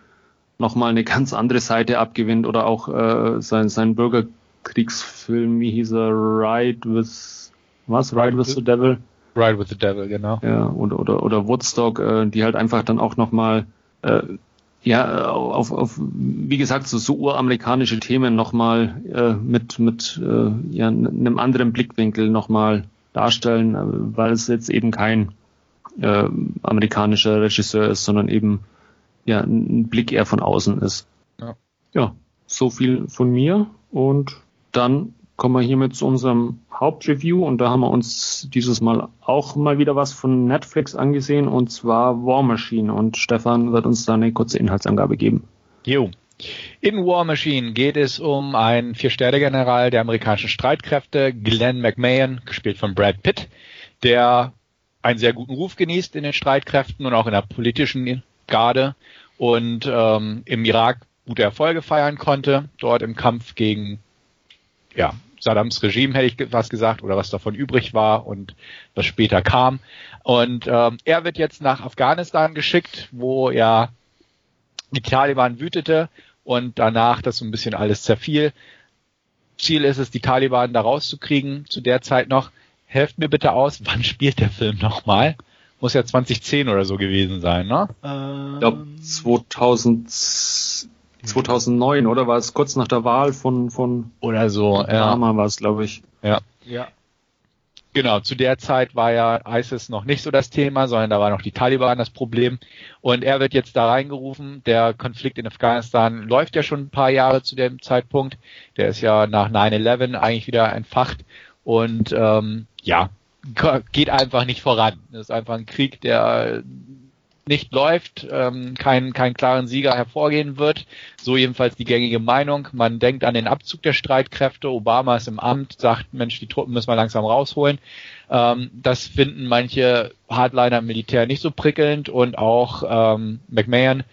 nochmal eine ganz andere Seite abgewinnt oder auch äh, sein, sein Bürgerkriegsfilm, wie hieß er, Ride with, was, Ride with the Devil? Ride with the Devil, genau. Ja, oder, oder, oder Woodstock, äh, die halt einfach dann auch nochmal, äh, ja, auf, auf, wie gesagt, so, so uramerikanische Themen nochmal äh, mit, mit äh, ja, einem anderen Blickwinkel nochmal darstellen, äh, weil es jetzt eben kein äh, amerikanischer Regisseur ist, sondern eben ja ein Blick eher von außen ist. Ja. ja, so viel von mir und dann kommen wir hiermit zu unserem Hauptreview und da haben wir uns dieses Mal auch mal wieder was von Netflix angesehen und zwar War Machine und Stefan wird uns da eine kurze Inhaltsangabe geben. Jo. In War Machine geht es um einen Vier-Sterne-General der amerikanischen Streitkräfte, Glenn McMahon, gespielt von Brad Pitt, der einen sehr guten Ruf genießt in den Streitkräften und auch in der politischen Garde und ähm, im Irak gute Erfolge feiern konnte, dort im Kampf gegen ja, Saddams Regime, hätte ich was gesagt, oder was davon übrig war und was später kam. Und ähm, er wird jetzt nach Afghanistan geschickt, wo ja die Taliban wütete und danach das so ein bisschen alles zerfiel. Ziel ist es, die Taliban da rauszukriegen, zu der Zeit noch. Helft mir bitte aus, wann spielt der Film nochmal? Muss ja 2010 oder so gewesen sein, ne? Ähm, ich glaube 2000, 2009, oder? War es kurz nach der Wahl von, von oder so, Obama ja. war es, glaube ich. Ja. Ja. Genau, zu der Zeit war ja ISIS noch nicht so das Thema, sondern da war noch die Taliban das Problem. Und er wird jetzt da reingerufen. Der Konflikt in Afghanistan läuft ja schon ein paar Jahre zu dem Zeitpunkt. Der ist ja nach 9-11 eigentlich wieder entfacht. Und ähm, ja, geht einfach nicht voran. Das ist einfach ein Krieg, der nicht läuft, ähm, keinen keinen klaren Sieger hervorgehen wird. So jedenfalls die gängige Meinung. Man denkt an den Abzug der Streitkräfte. Obama ist im Amt, sagt, Mensch, die Truppen müssen wir langsam rausholen. Ähm, das finden manche Hardliner im Militär nicht so prickelnd und auch ähm, McMahon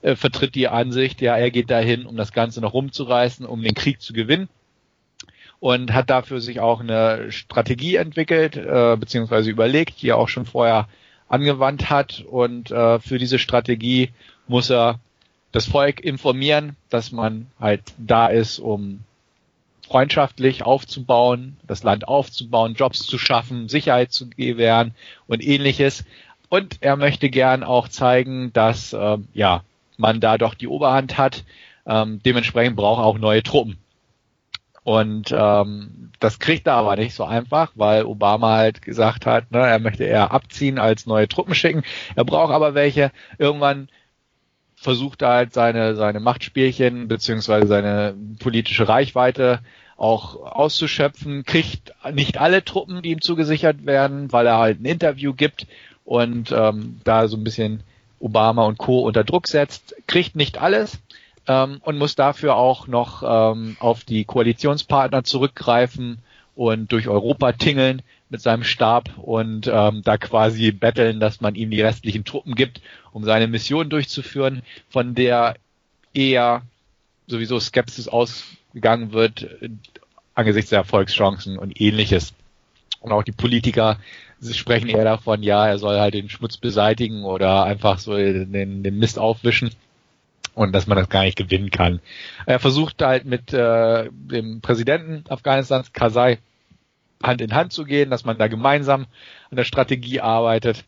äh, vertritt die Ansicht, ja, er geht dahin, um das Ganze noch rumzureißen, um den Krieg zu gewinnen und hat dafür sich auch eine Strategie entwickelt, äh, beziehungsweise überlegt, die er auch schon vorher angewandt hat. Und äh, für diese Strategie muss er das Volk informieren, dass man halt da ist, um freundschaftlich aufzubauen, das Land aufzubauen, Jobs zu schaffen, Sicherheit zu gewähren und ähnliches. Und er möchte gern auch zeigen, dass äh, ja man da doch die Oberhand hat. Ähm, dementsprechend braucht er auch neue Truppen. Und ähm, das kriegt er aber nicht so einfach, weil Obama halt gesagt hat, ne, er möchte eher abziehen als neue Truppen schicken. Er braucht aber welche. Irgendwann versucht er halt seine, seine Machtspielchen beziehungsweise seine politische Reichweite auch auszuschöpfen, kriegt nicht alle Truppen, die ihm zugesichert werden, weil er halt ein Interview gibt und ähm, da so ein bisschen Obama und Co. unter Druck setzt, kriegt nicht alles, ähm, und muss dafür auch noch ähm, auf die Koalitionspartner zurückgreifen und durch Europa tingeln mit seinem Stab und ähm, da quasi betteln, dass man ihm die restlichen Truppen gibt, um seine Mission durchzuführen, von der eher sowieso Skepsis ausgegangen wird angesichts der Erfolgschancen und ähnliches. Und auch die Politiker sprechen eher davon, ja, er soll halt den Schmutz beseitigen oder einfach so den, den Mist aufwischen und dass man das gar nicht gewinnen kann. Er versucht halt mit äh, dem Präsidenten Afghanistans, Karzai, Hand in Hand zu gehen, dass man da gemeinsam an der Strategie arbeitet.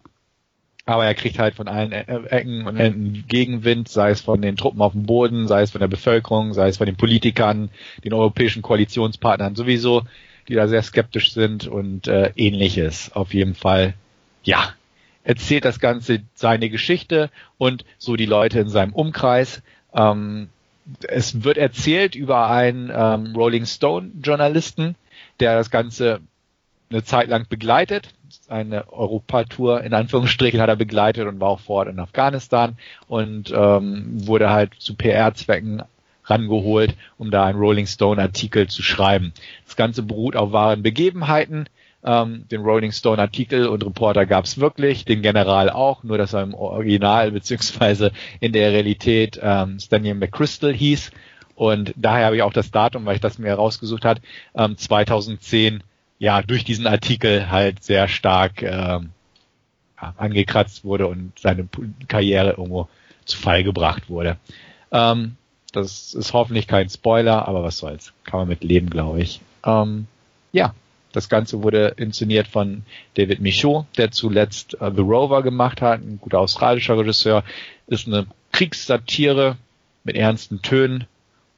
Aber er kriegt halt von allen e-, Ecken und Enden Gegenwind, sei es von den Truppen auf dem Boden, sei es von der Bevölkerung, sei es von den Politikern, den europäischen Koalitionspartnern sowieso, die da sehr skeptisch sind und äh, ähnliches. Auf jeden Fall, ja, erzählt das Ganze seine Geschichte und so die Leute in seinem Umkreis. Ähm, es wird erzählt über einen ähm, Rolling Stone Journalisten, der das Ganze eine Zeit lang begleitet. Eine Europatour in Anführungsstrichen hat er begleitet und war auch vor Ort in Afghanistan und ähm, wurde halt zu PR-Zwecken rangeholt, um da einen Rolling Stone Artikel zu schreiben. Das Ganze beruht auf wahren Begebenheiten. Ähm, den Rolling Stone Artikel und Reporter gab es wirklich, den General auch, nur dass er im Original beziehungsweise in der Realität ähm, Stanley McChrystal hieß. Und daher habe ich auch das Datum, weil ich das mir herausgesucht hat, ähm, 2010 ja durch diesen Artikel halt sehr stark ähm, ja, angekratzt wurde und seine Karriere irgendwo zu Fall gebracht wurde. Ähm, das ist hoffentlich kein Spoiler, aber was soll's. Kann man mit leben, glaube ich. Ähm, ja, das Ganze wurde inszeniert von David Michaud, der zuletzt uh, The Rover gemacht hat, ein guter australischer Regisseur. Ist eine Kriegssatire mit ernsten Tönen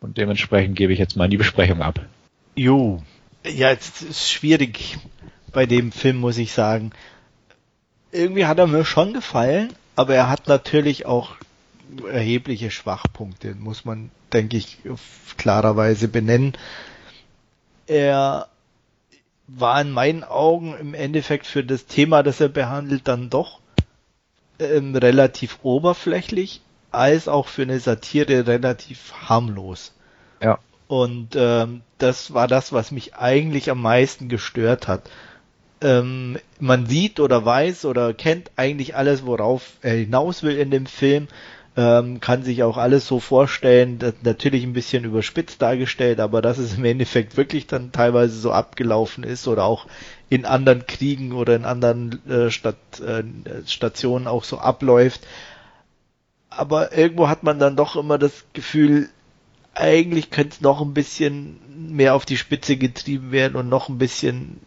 und dementsprechend gebe ich jetzt mal in die Besprechung ab. Jo, ja, es ist schwierig bei dem Film, muss ich sagen. Irgendwie hat er mir schon gefallen, aber er hat natürlich auch erhebliche Schwachpunkte, muss man, denke ich, klarerweise benennen. Er war in meinen Augen im Endeffekt für das Thema, das er behandelt, dann doch ähm, relativ oberflächlich, als auch für eine Satire relativ harmlos. Ja. Und ähm, das war das, was mich eigentlich am meisten gestört hat. Ähm, man sieht oder weiß oder kennt eigentlich alles, worauf er hinaus will in dem Film, ähm, kann sich auch alles so vorstellen, natürlich ein bisschen überspitzt dargestellt, aber dass es im Endeffekt wirklich dann teilweise so abgelaufen ist oder auch in anderen Kriegen oder in anderen äh, Stat äh, Stationen auch so abläuft. Aber irgendwo hat man dann doch immer das Gefühl, eigentlich könnte es noch ein bisschen mehr auf die Spitze getrieben werden und noch ein bisschen,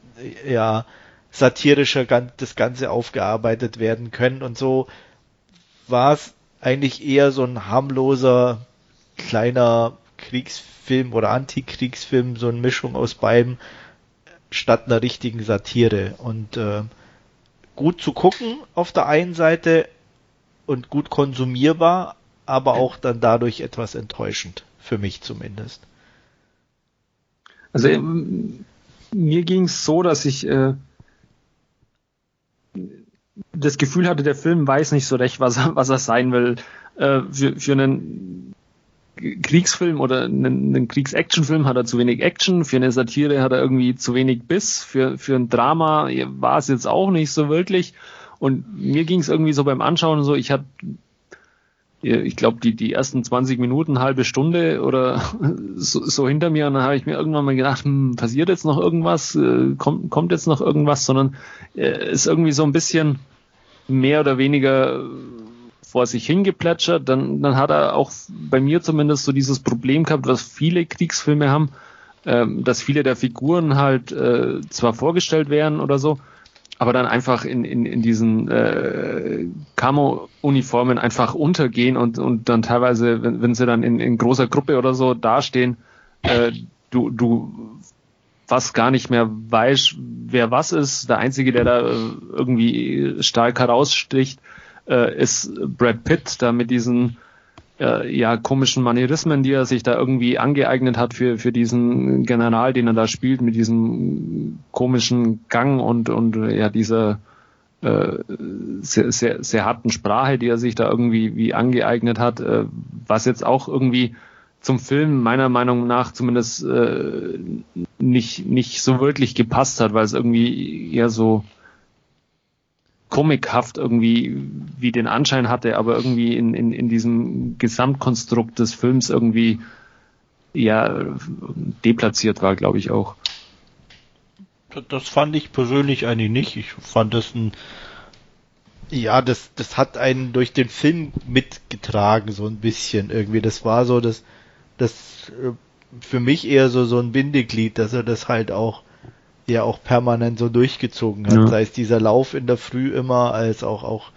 ja, satirischer das Ganze aufgearbeitet werden können. Und so war es eigentlich eher so ein harmloser, kleiner Kriegsfilm oder Antikriegsfilm, so eine Mischung aus beiden, statt einer richtigen Satire. Und äh, gut zu gucken auf der einen Seite und gut konsumierbar, aber auch dann dadurch etwas enttäuschend, für mich zumindest. Also mir ging es so, dass ich äh, das Gefühl hatte, der Film weiß nicht so recht, was er, was er sein will. Äh, für, für einen Kriegsfilm oder einen, einen Kriegs-Action-Film hat er zu wenig Action, für eine Satire hat er irgendwie zu wenig Biss, für, für ein Drama war es jetzt auch nicht so wirklich. Und mir ging es irgendwie so beim Anschauen so, ich hatte ich glaube, die, die ersten 20 Minuten, halbe Stunde oder so, so hinter mir. Und dann habe ich mir irgendwann mal gedacht, hm, passiert jetzt noch irgendwas, äh, kommt, kommt jetzt noch irgendwas, sondern äh, ist irgendwie so ein bisschen mehr oder weniger vor sich hingeplätschert. Dann, dann hat er auch bei mir zumindest so dieses Problem gehabt, was viele Kriegsfilme haben, ähm, dass viele der Figuren halt äh, zwar vorgestellt werden oder so, aber dann einfach in, in, in diesen äh, Camo-Uniformen einfach untergehen und, und dann teilweise, wenn, wenn sie dann in, in großer Gruppe oder so dastehen, äh, du, du fast gar nicht mehr weißt, wer was ist. Der Einzige, der da äh, irgendwie stark heraussticht, äh, ist Brad Pitt, da mit diesen äh, ja komischen Manierismen, die er sich da irgendwie angeeignet hat für für diesen General, den er da spielt, mit diesem komischen Gang und und ja dieser äh, sehr, sehr, sehr harten Sprache, die er sich da irgendwie wie angeeignet hat, äh, was jetzt auch irgendwie zum Film meiner Meinung nach zumindest äh, nicht nicht so wirklich gepasst hat, weil es irgendwie eher so comichaft irgendwie wie den Anschein hatte, aber irgendwie in, in, in diesem Gesamtkonstrukt des Films irgendwie ja deplatziert war, glaube ich auch. Das fand ich persönlich eigentlich nicht. Ich fand das ein ja, das, das hat einen durch den Film mitgetragen, so ein bisschen irgendwie. Das war so das, das äh, für mich eher so, so ein Bindeglied, dass er das halt auch ja auch permanent so durchgezogen hat. Ja. Sei es dieser Lauf in der Früh immer, als auch auch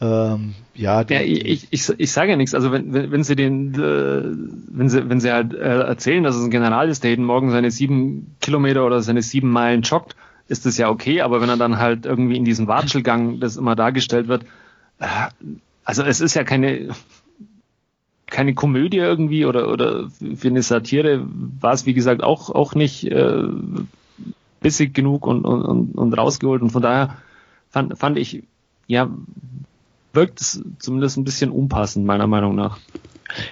ähm, ja, ja ich, ich, ich sage ja nichts. Also wenn, wenn, wenn sie den, äh, wenn sie, wenn sie halt äh, erzählen, dass es ein General ist, der jeden Morgen seine sieben Kilometer oder seine sieben Meilen joggt, ist das ja okay. Aber wenn er dann halt irgendwie in diesem Watschelgang, das immer dargestellt wird, äh, also es ist ja keine keine Komödie irgendwie oder oder für eine Satire war es wie gesagt auch auch nicht. Äh, bissig genug und, und, und rausgeholt. Und von daher fand, fand ich, ja, wirkt es zumindest ein bisschen unpassend, meiner Meinung nach.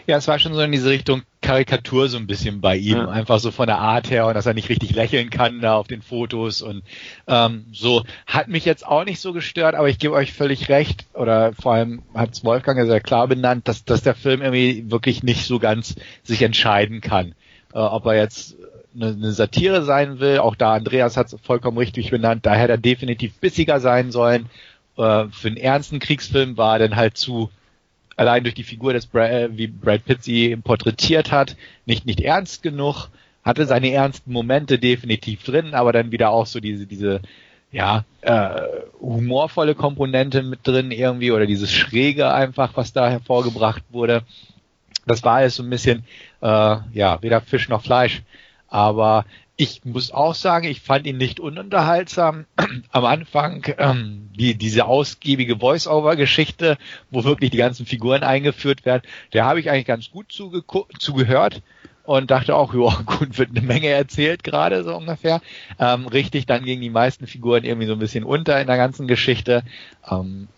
Ja, es war schon so in diese Richtung Karikatur so ein bisschen bei ihm, ja. einfach so von der Art her und dass er nicht richtig lächeln kann da auf den Fotos und ähm, so hat mich jetzt auch nicht so gestört, aber ich gebe euch völlig recht oder vor allem hat es Wolfgang ja sehr klar benannt, dass, dass der Film irgendwie wirklich nicht so ganz sich entscheiden kann, äh, ob er jetzt eine, Satire sein will. Auch da Andreas hat es vollkommen richtig benannt. Da hätte er definitiv bissiger sein sollen. Äh, für einen ernsten Kriegsfilm war er dann halt zu allein durch die Figur des Brad, äh, wie Brad Pitt sie porträtiert hat, nicht nicht ernst genug. Hatte seine ernsten Momente definitiv drin, aber dann wieder auch so diese diese ja, äh, humorvolle Komponente mit drin irgendwie oder dieses Schräge einfach, was da hervorgebracht wurde. Das war alles so ein bisschen, äh, ja, weder Fisch noch Fleisch. Aber ich muss auch sagen, ich fand ihn nicht ununterhaltsam. Am Anfang ähm, die, diese ausgiebige Voice-Over-Geschichte, wo wirklich die ganzen Figuren eingeführt werden, der habe ich eigentlich ganz gut zugehört und dachte auch, ja gut, wird eine Menge erzählt gerade so ungefähr. Ähm, richtig, dann gingen die meisten Figuren irgendwie so ein bisschen unter in der ganzen Geschichte. Ähm,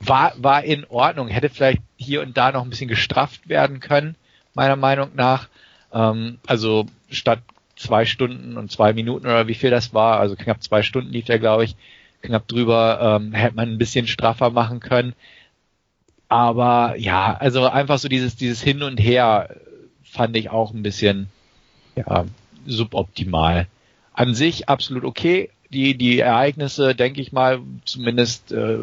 war, war in Ordnung, hätte vielleicht hier und da noch ein bisschen gestrafft werden können, meiner Meinung nach. Ähm, also statt zwei Stunden und zwei Minuten oder wie viel das war, also knapp zwei Stunden lief der, glaube ich, knapp drüber, ähm, hätte man ein bisschen straffer machen können. Aber ja, also einfach so dieses, dieses Hin und Her fand ich auch ein bisschen ja, suboptimal. An sich absolut okay. Die, die Ereignisse, denke ich mal, zumindest äh,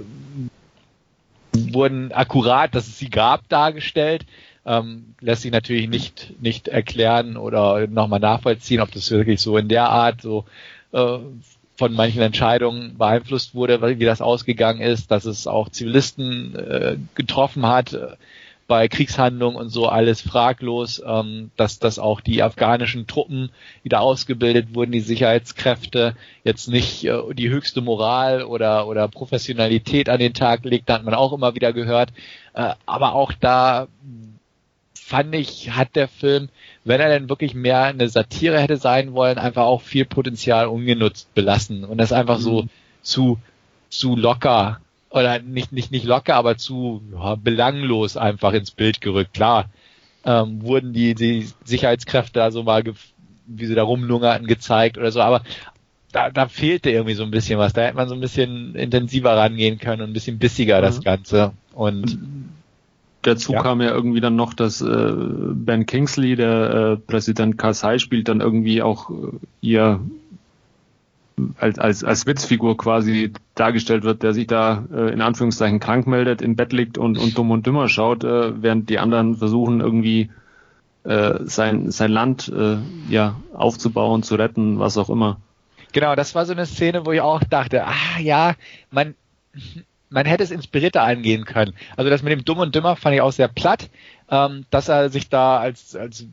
wurden akkurat, dass es sie gab, dargestellt. Ähm, lässt sich natürlich nicht, nicht erklären oder nochmal nachvollziehen, ob das wirklich so in der Art so äh, von manchen Entscheidungen beeinflusst wurde, wie das ausgegangen ist, dass es auch Zivilisten äh, getroffen hat bei Kriegshandlungen und so alles fraglos, ähm, dass, dass auch die afghanischen Truppen, die da ausgebildet wurden, die Sicherheitskräfte jetzt nicht äh, die höchste Moral oder, oder Professionalität an den Tag legt, da hat man auch immer wieder gehört. Äh, aber auch da fand ich, hat der Film, wenn er denn wirklich mehr eine Satire hätte sein wollen, einfach auch viel Potenzial ungenutzt belassen und das einfach mhm. so zu, zu locker oder nicht, nicht, nicht locker, aber zu ja, belanglos einfach ins Bild gerückt. Klar, ähm, wurden die, die Sicherheitskräfte da so mal, wie sie da rumlungerten, gezeigt oder so, aber da, da fehlte irgendwie so ein bisschen was. Da hätte man so ein bisschen intensiver rangehen können und ein bisschen bissiger mhm. das Ganze. Und Dazu ja. kam ja irgendwie dann noch, dass äh, Ben Kingsley, der äh, Präsident Karzai, spielt dann irgendwie auch äh, ihr als, als, als Witzfigur quasi dargestellt wird, der sich da äh, in Anführungszeichen krank meldet, im Bett liegt und, und dumm und dümmer schaut, äh, während die anderen versuchen irgendwie äh, sein, sein Land äh, ja aufzubauen, zu retten, was auch immer. Genau, das war so eine Szene, wo ich auch dachte, ah ja, man man hätte es inspirierter angehen können. Also das mit dem Dumm und Dümmer fand ich auch sehr platt, ähm, dass er sich da als, als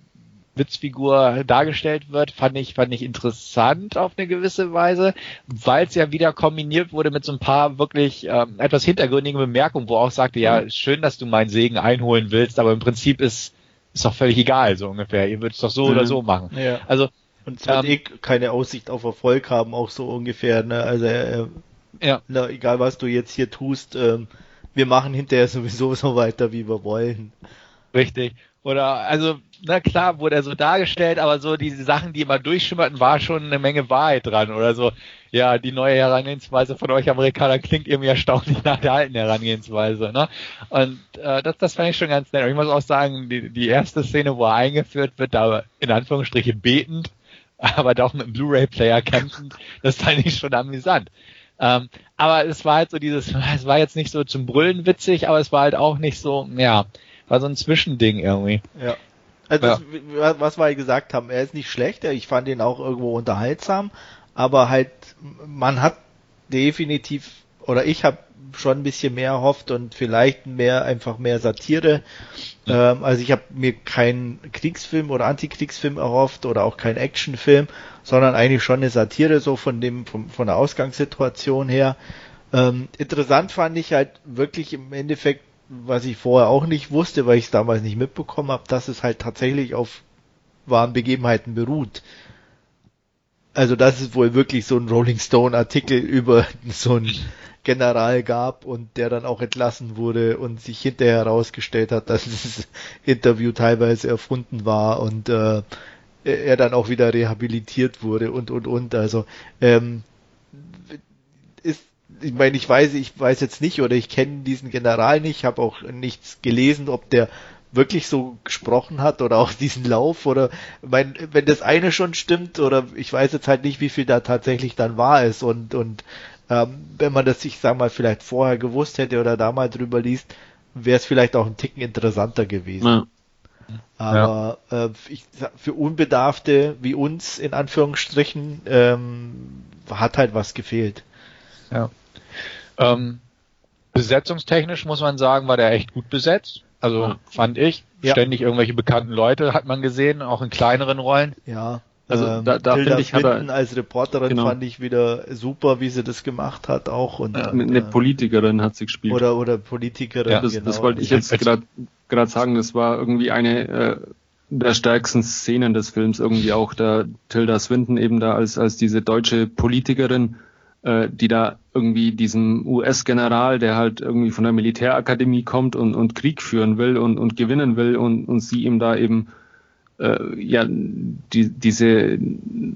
Witzfigur dargestellt wird, fand ich, fand ich interessant auf eine gewisse Weise, weil es ja wieder kombiniert wurde mit so ein paar wirklich ähm, etwas hintergründigen Bemerkungen, wo auch sagte, ja, mhm. schön, dass du meinen Segen einholen willst, aber im Prinzip ist ist doch völlig egal, so ungefähr. Ihr würdet es doch so mhm. oder so machen. Ja. Also und es wird ähm, eh keine Aussicht auf Erfolg haben, auch so ungefähr. Ne? Also äh, ja. Na, egal was du jetzt hier tust, ähm, wir machen hinterher sowieso so weiter, wie wir wollen. Richtig. Oder, also, na klar, wurde er so dargestellt, aber so diese Sachen, die immer durchschimmerten, war schon eine Menge Wahrheit dran. Oder so, ja, die neue Herangehensweise von euch Amerikanern klingt irgendwie erstaunlich nach der alten Herangehensweise. Ne? Und äh, das, das fand ich schon ganz nett. Und ich muss auch sagen, die, die erste Szene, wo er eingeführt wird, da in Anführungsstriche betend, aber doch mit einem Blu-ray-Player kämpfend, das fand ich schon amüsant. Ähm, aber es war halt so dieses, es war jetzt nicht so zum Brüllen witzig, aber es war halt auch nicht so, ja, war so ein Zwischending irgendwie. Ja. Also ja. Das, was wir gesagt haben, er ist nicht schlecht, ich fand ihn auch irgendwo unterhaltsam, aber halt, man hat definitiv, oder ich habe schon ein bisschen mehr erhofft und vielleicht mehr, einfach mehr Satire. Ähm, also ich habe mir keinen Kriegsfilm oder Antikriegsfilm erhofft oder auch keinen Actionfilm, sondern eigentlich schon eine Satire so von dem, von, von der Ausgangssituation her. Ähm, interessant fand ich halt wirklich im Endeffekt, was ich vorher auch nicht wusste, weil ich es damals nicht mitbekommen habe, dass es halt tatsächlich auf wahren Begebenheiten beruht. Also dass es wohl wirklich so ein Rolling Stone Artikel über so ein General gab und der dann auch entlassen wurde und sich hinterher herausgestellt hat, dass das Interview teilweise erfunden war und äh, er dann auch wieder rehabilitiert wurde und und und. Also ähm, ist, ich meine, ich weiß, ich weiß jetzt nicht oder ich kenne diesen General nicht, habe auch nichts gelesen, ob der wirklich so gesprochen hat oder auch diesen Lauf oder mein, wenn das eine schon stimmt oder ich weiß jetzt halt nicht, wie viel da tatsächlich dann wahr ist und und ähm, wenn man das, ich sag mal, vielleicht vorher gewusst hätte oder da mal drüber liest, wäre es vielleicht auch ein Ticken interessanter gewesen. Ja. Aber ja. äh, ich, für Unbedarfte wie uns in Anführungsstrichen ähm, hat halt was gefehlt. Ja. Ähm, besetzungstechnisch muss man sagen, war der echt gut besetzt. Also ja. fand ich. Ständig irgendwelche bekannten Leute hat man gesehen, auch in kleineren Rollen. Ja. Also ähm, da, da finde ich, hat er, als Reporterin genau. fand ich wieder super, wie sie das gemacht hat auch. Und, ja, eine, eine äh, Politikerin hat sie gespielt. Oder oder Politikerin. Ja, das, genau. das wollte ich jetzt gerade gerade sagen. Das war irgendwie eine äh, der stärksten Szenen des Films irgendwie auch da Tilda Swinton eben da als als diese deutsche Politikerin, äh, die da irgendwie diesem US-General, der halt irgendwie von der Militärakademie kommt und und Krieg führen will und und gewinnen will und und sie ihm da eben äh, ja die, diese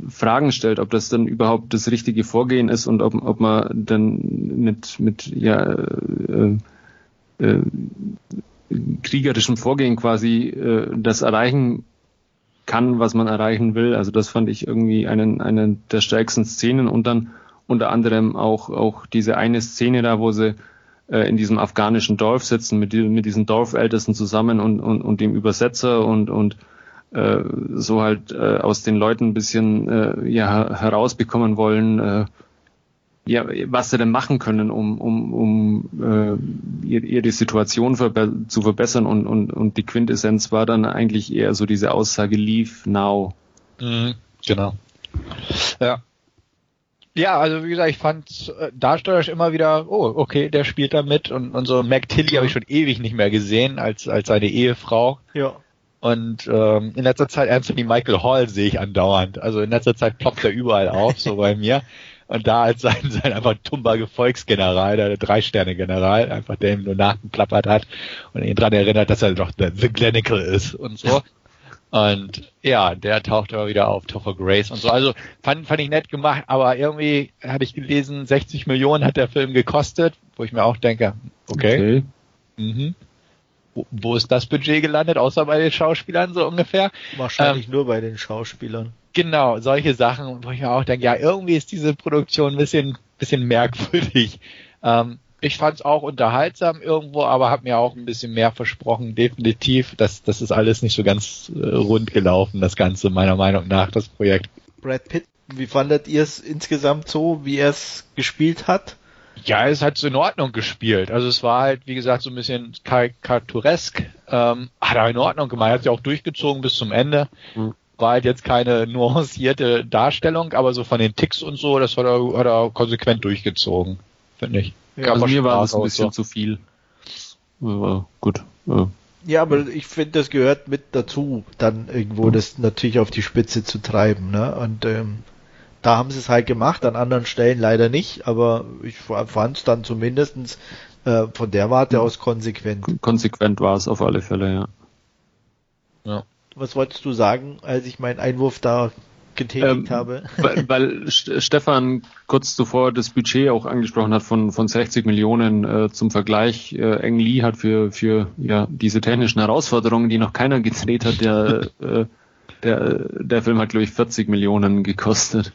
Fragen stellt, ob das dann überhaupt das richtige Vorgehen ist und ob, ob man dann mit mit ja äh, äh, kriegerischem Vorgehen quasi äh, das erreichen kann, was man erreichen will. Also das fand ich irgendwie einen einen der stärksten Szenen und dann unter anderem auch auch diese eine Szene da, wo sie äh, in diesem afghanischen Dorf sitzen mit, mit diesen Dorfältesten zusammen und, und, und dem Übersetzer und, und äh, so halt äh, aus den Leuten ein bisschen äh, ja, herausbekommen wollen, äh, ja, was sie denn machen können, um, um, um äh, ihre Situation verbe zu verbessern und, und, und die Quintessenz war dann eigentlich eher so diese Aussage Leave now. Mhm, genau. Ja. Ja, also wie gesagt, ich fand äh, darstellerisch immer wieder, oh, okay, der spielt da mit und, und so Mac Tilly habe ich schon ewig nicht mehr gesehen als als seine Ehefrau. Ja. Und ähm, in letzter Zeit Anthony Michael Hall sehe ich andauernd. Also in letzter Zeit ploppt er überall auf, so bei mir. Und da als sein, sein einfach tumber Gefolgsgeneral, der Drei-Sterne-General, einfach der ihm nur nachgeklappert hat und ihn dran erinnert, dass er doch The Glenical ist und so. Und ja, der taucht aber wieder auf, Topher Grace und so. Also fand, fand ich nett gemacht, aber irgendwie hatte ich gelesen, 60 Millionen hat der Film gekostet, wo ich mir auch denke, okay. okay. Mhm wo, wo ist das Budget gelandet, außer bei den Schauspielern so ungefähr? Wahrscheinlich ähm, nur bei den Schauspielern. Genau, solche Sachen, wo ich mir auch denke, ja, irgendwie ist diese Produktion ein bisschen, bisschen merkwürdig. Ähm, ich fand es auch unterhaltsam irgendwo, aber habe mir auch ein bisschen mehr versprochen, definitiv. Das, das ist alles nicht so ganz äh, rund gelaufen, das Ganze, meiner Meinung nach, das Projekt. Brad Pitt, wie fandet ihr es insgesamt so, wie er es gespielt hat? Ja, es hat so in Ordnung gespielt. Also es war halt, wie gesagt, so ein bisschen karikaturesk. Ähm, hat er in Ordnung gemacht, hat sich auch durchgezogen bis zum Ende. Mhm. War halt jetzt keine nuancierte Darstellung, aber so von den Ticks und so, das hat er, hat er konsequent durchgezogen, finde ich. Ja, also mir war es ein bisschen so. zu viel. Aber gut. Ja. ja, aber ich finde, das gehört mit dazu, dann irgendwo mhm. das natürlich auf die Spitze zu treiben. Ne? Und ähm, da haben sie es halt gemacht, an anderen Stellen leider nicht, aber ich fand es dann zumindestens äh, von der Warte aus konsequent. Konsequent war es auf alle Fälle, ja. ja. Was wolltest du sagen, als ich meinen Einwurf da getätigt ähm, habe? Weil, weil Stefan kurz zuvor das Budget auch angesprochen hat von, von 60 Millionen äh, zum Vergleich. Äh, Eng Lee hat für, für ja, diese technischen Herausforderungen, die noch keiner gedreht hat, der, äh, der, der Film hat, glaube ich, 40 Millionen gekostet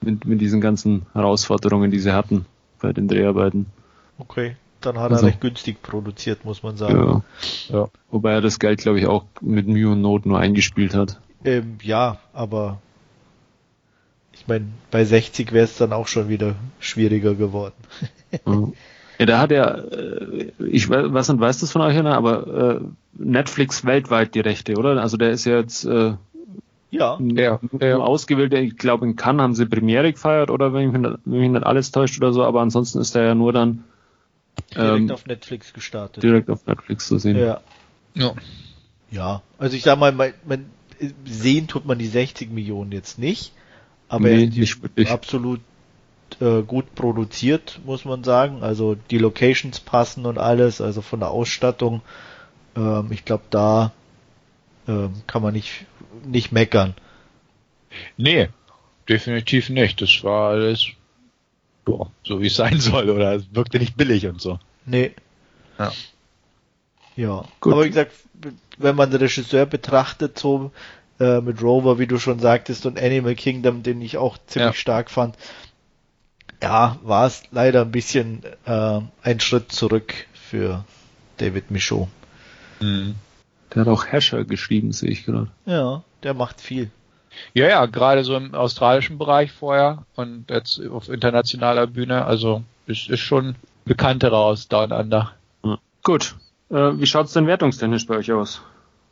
mit, mit diesen ganzen Herausforderungen, die sie hatten bei den Dreharbeiten. Okay, dann hat also, er recht günstig produziert, muss man sagen. Ja, ja. Wobei er das Geld, glaube ich, auch mit Mühe und Not nur eingespielt hat. Ähm, ja, aber meine, bei 60 wäre es dann auch schon wieder schwieriger geworden. ja, da hat er, äh, ich weiß nicht, weiß das von euch, aber äh, Netflix weltweit die Rechte, oder? Also der ist ja jetzt äh, ja. Ja, ja. Ausgewählte, ich glaube in Cannes haben sie Premiere gefeiert oder wenn mich, wenn mich nicht alles täuscht oder so, aber ansonsten ist er ja nur dann direkt ähm, auf Netflix gestartet. Direkt auf Netflix zu sehen. Ja. Ja, ja. also ich sag mal, man, man, sehen tut man die 60 Millionen jetzt nicht, aber nee, er ist absolut äh, gut produziert, muss man sagen. Also die Locations passen und alles, also von der Ausstattung. Ähm, ich glaube, da ähm, kann man nicht nicht meckern. Nee, definitiv nicht. Das war alles boah, so wie es sein soll oder es wirkte nicht billig und so. Nee. Ja. Ja. Gut. Aber wie gesagt, wenn man den Regisseur betrachtet, so äh, mit Rover, wie du schon sagtest, und Animal Kingdom, den ich auch ziemlich ja. stark fand, ja, war es leider ein bisschen äh, ein Schritt zurück für David Michaud. Mhm. Der hat auch Hasher geschrieben, sehe ich gerade. Ja, der macht viel. Ja, ja, gerade so im australischen Bereich vorher und jetzt auf internationaler Bühne, also ist, ist schon bekannter aus Down Under. Gut. Äh, wie schaut's denn wertungstechnisch bei euch aus?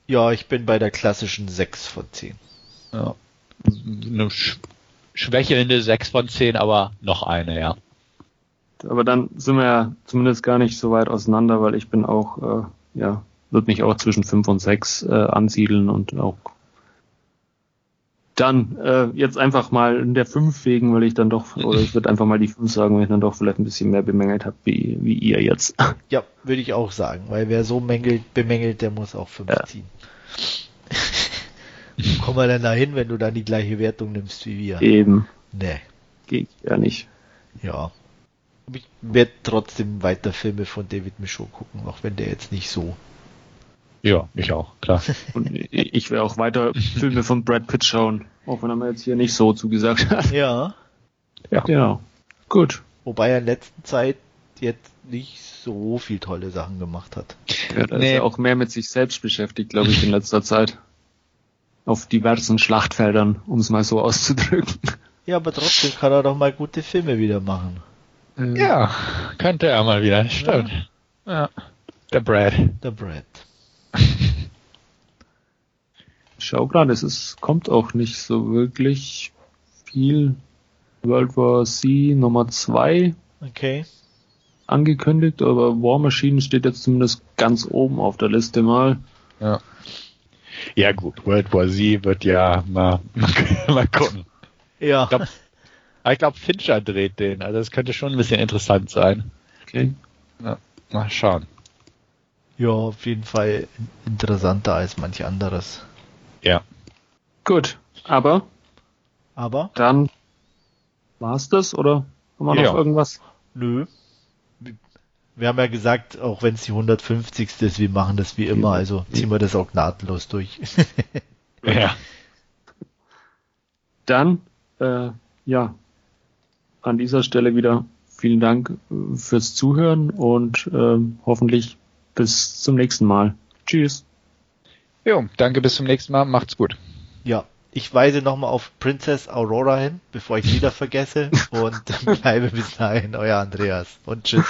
Ja, ich bin bei der klassischen 6 von 10. Ja. eine sch schwächelnde 6 von 10, aber noch eine, ja. Aber dann sind wir ja zumindest gar nicht so weit auseinander, weil ich bin auch, äh, ja, wird mich auch zwischen 5 und 6 äh, ansiedeln und auch dann äh, jetzt einfach mal in der 5 wegen, weil ich dann doch, oder ich würde einfach mal die 5 sagen, weil ich dann doch vielleicht ein bisschen mehr bemängelt habe, wie, wie ihr jetzt. Ja, würde ich auch sagen, weil wer so mängelt, bemängelt, der muss auch 5 ja. ziehen. Komm mal denn da hin, wenn du dann die gleiche Wertung nimmst wie wir? Eben. Nee. Geht ja nicht. Ja. Ich werde trotzdem weiter Filme von David Michaud gucken, auch wenn der jetzt nicht so. Ja, ich auch, klar. Und ich werde auch weiter Filme von Brad Pitt schauen, auch wenn er mir jetzt hier nicht so zugesagt hat. Ja. Ja. Genau. Gut. Wobei er in letzter Zeit jetzt nicht so viel tolle Sachen gemacht hat. Ja, da nee. ist er auch mehr mit sich selbst beschäftigt, glaube ich, in letzter Zeit. Auf diversen Schlachtfeldern, um es mal so auszudrücken. Ja, aber trotzdem kann er doch mal gute Filme wieder machen. Ähm. Ja, könnte er mal wieder, stimmt. Ja. ja. Der Brad. Der Brad. schau gerade, es ist, kommt auch nicht so wirklich viel. World War C Nummer 2. Okay. Angekündigt, aber War Machine steht jetzt zumindest ganz oben auf der Liste mal. Ja. Ja gut, World War Z wird ja mal, mal, mal gucken. Ja. Ich glaube, glaub, Fincher dreht den, also das könnte schon ein bisschen interessant sein. Okay. Ja, mal schauen. Ja, auf jeden Fall interessanter als manch anderes. Ja. Gut, aber. Aber? Dann war's das oder haben wir ja. noch irgendwas? Nö. Wir haben ja gesagt, auch wenn es die 150. ist, wir machen das wie immer, also ziehen wir das auch nahtlos durch. ja. Dann, äh, ja, an dieser Stelle wieder vielen Dank äh, fürs Zuhören und äh, hoffentlich bis zum nächsten Mal. Tschüss. Jo, danke, bis zum nächsten Mal. Macht's gut. Ja, ich weise nochmal auf Princess Aurora hin, bevor ich wieder vergesse. und bleibe bis dahin, euer Andreas. Und tschüss.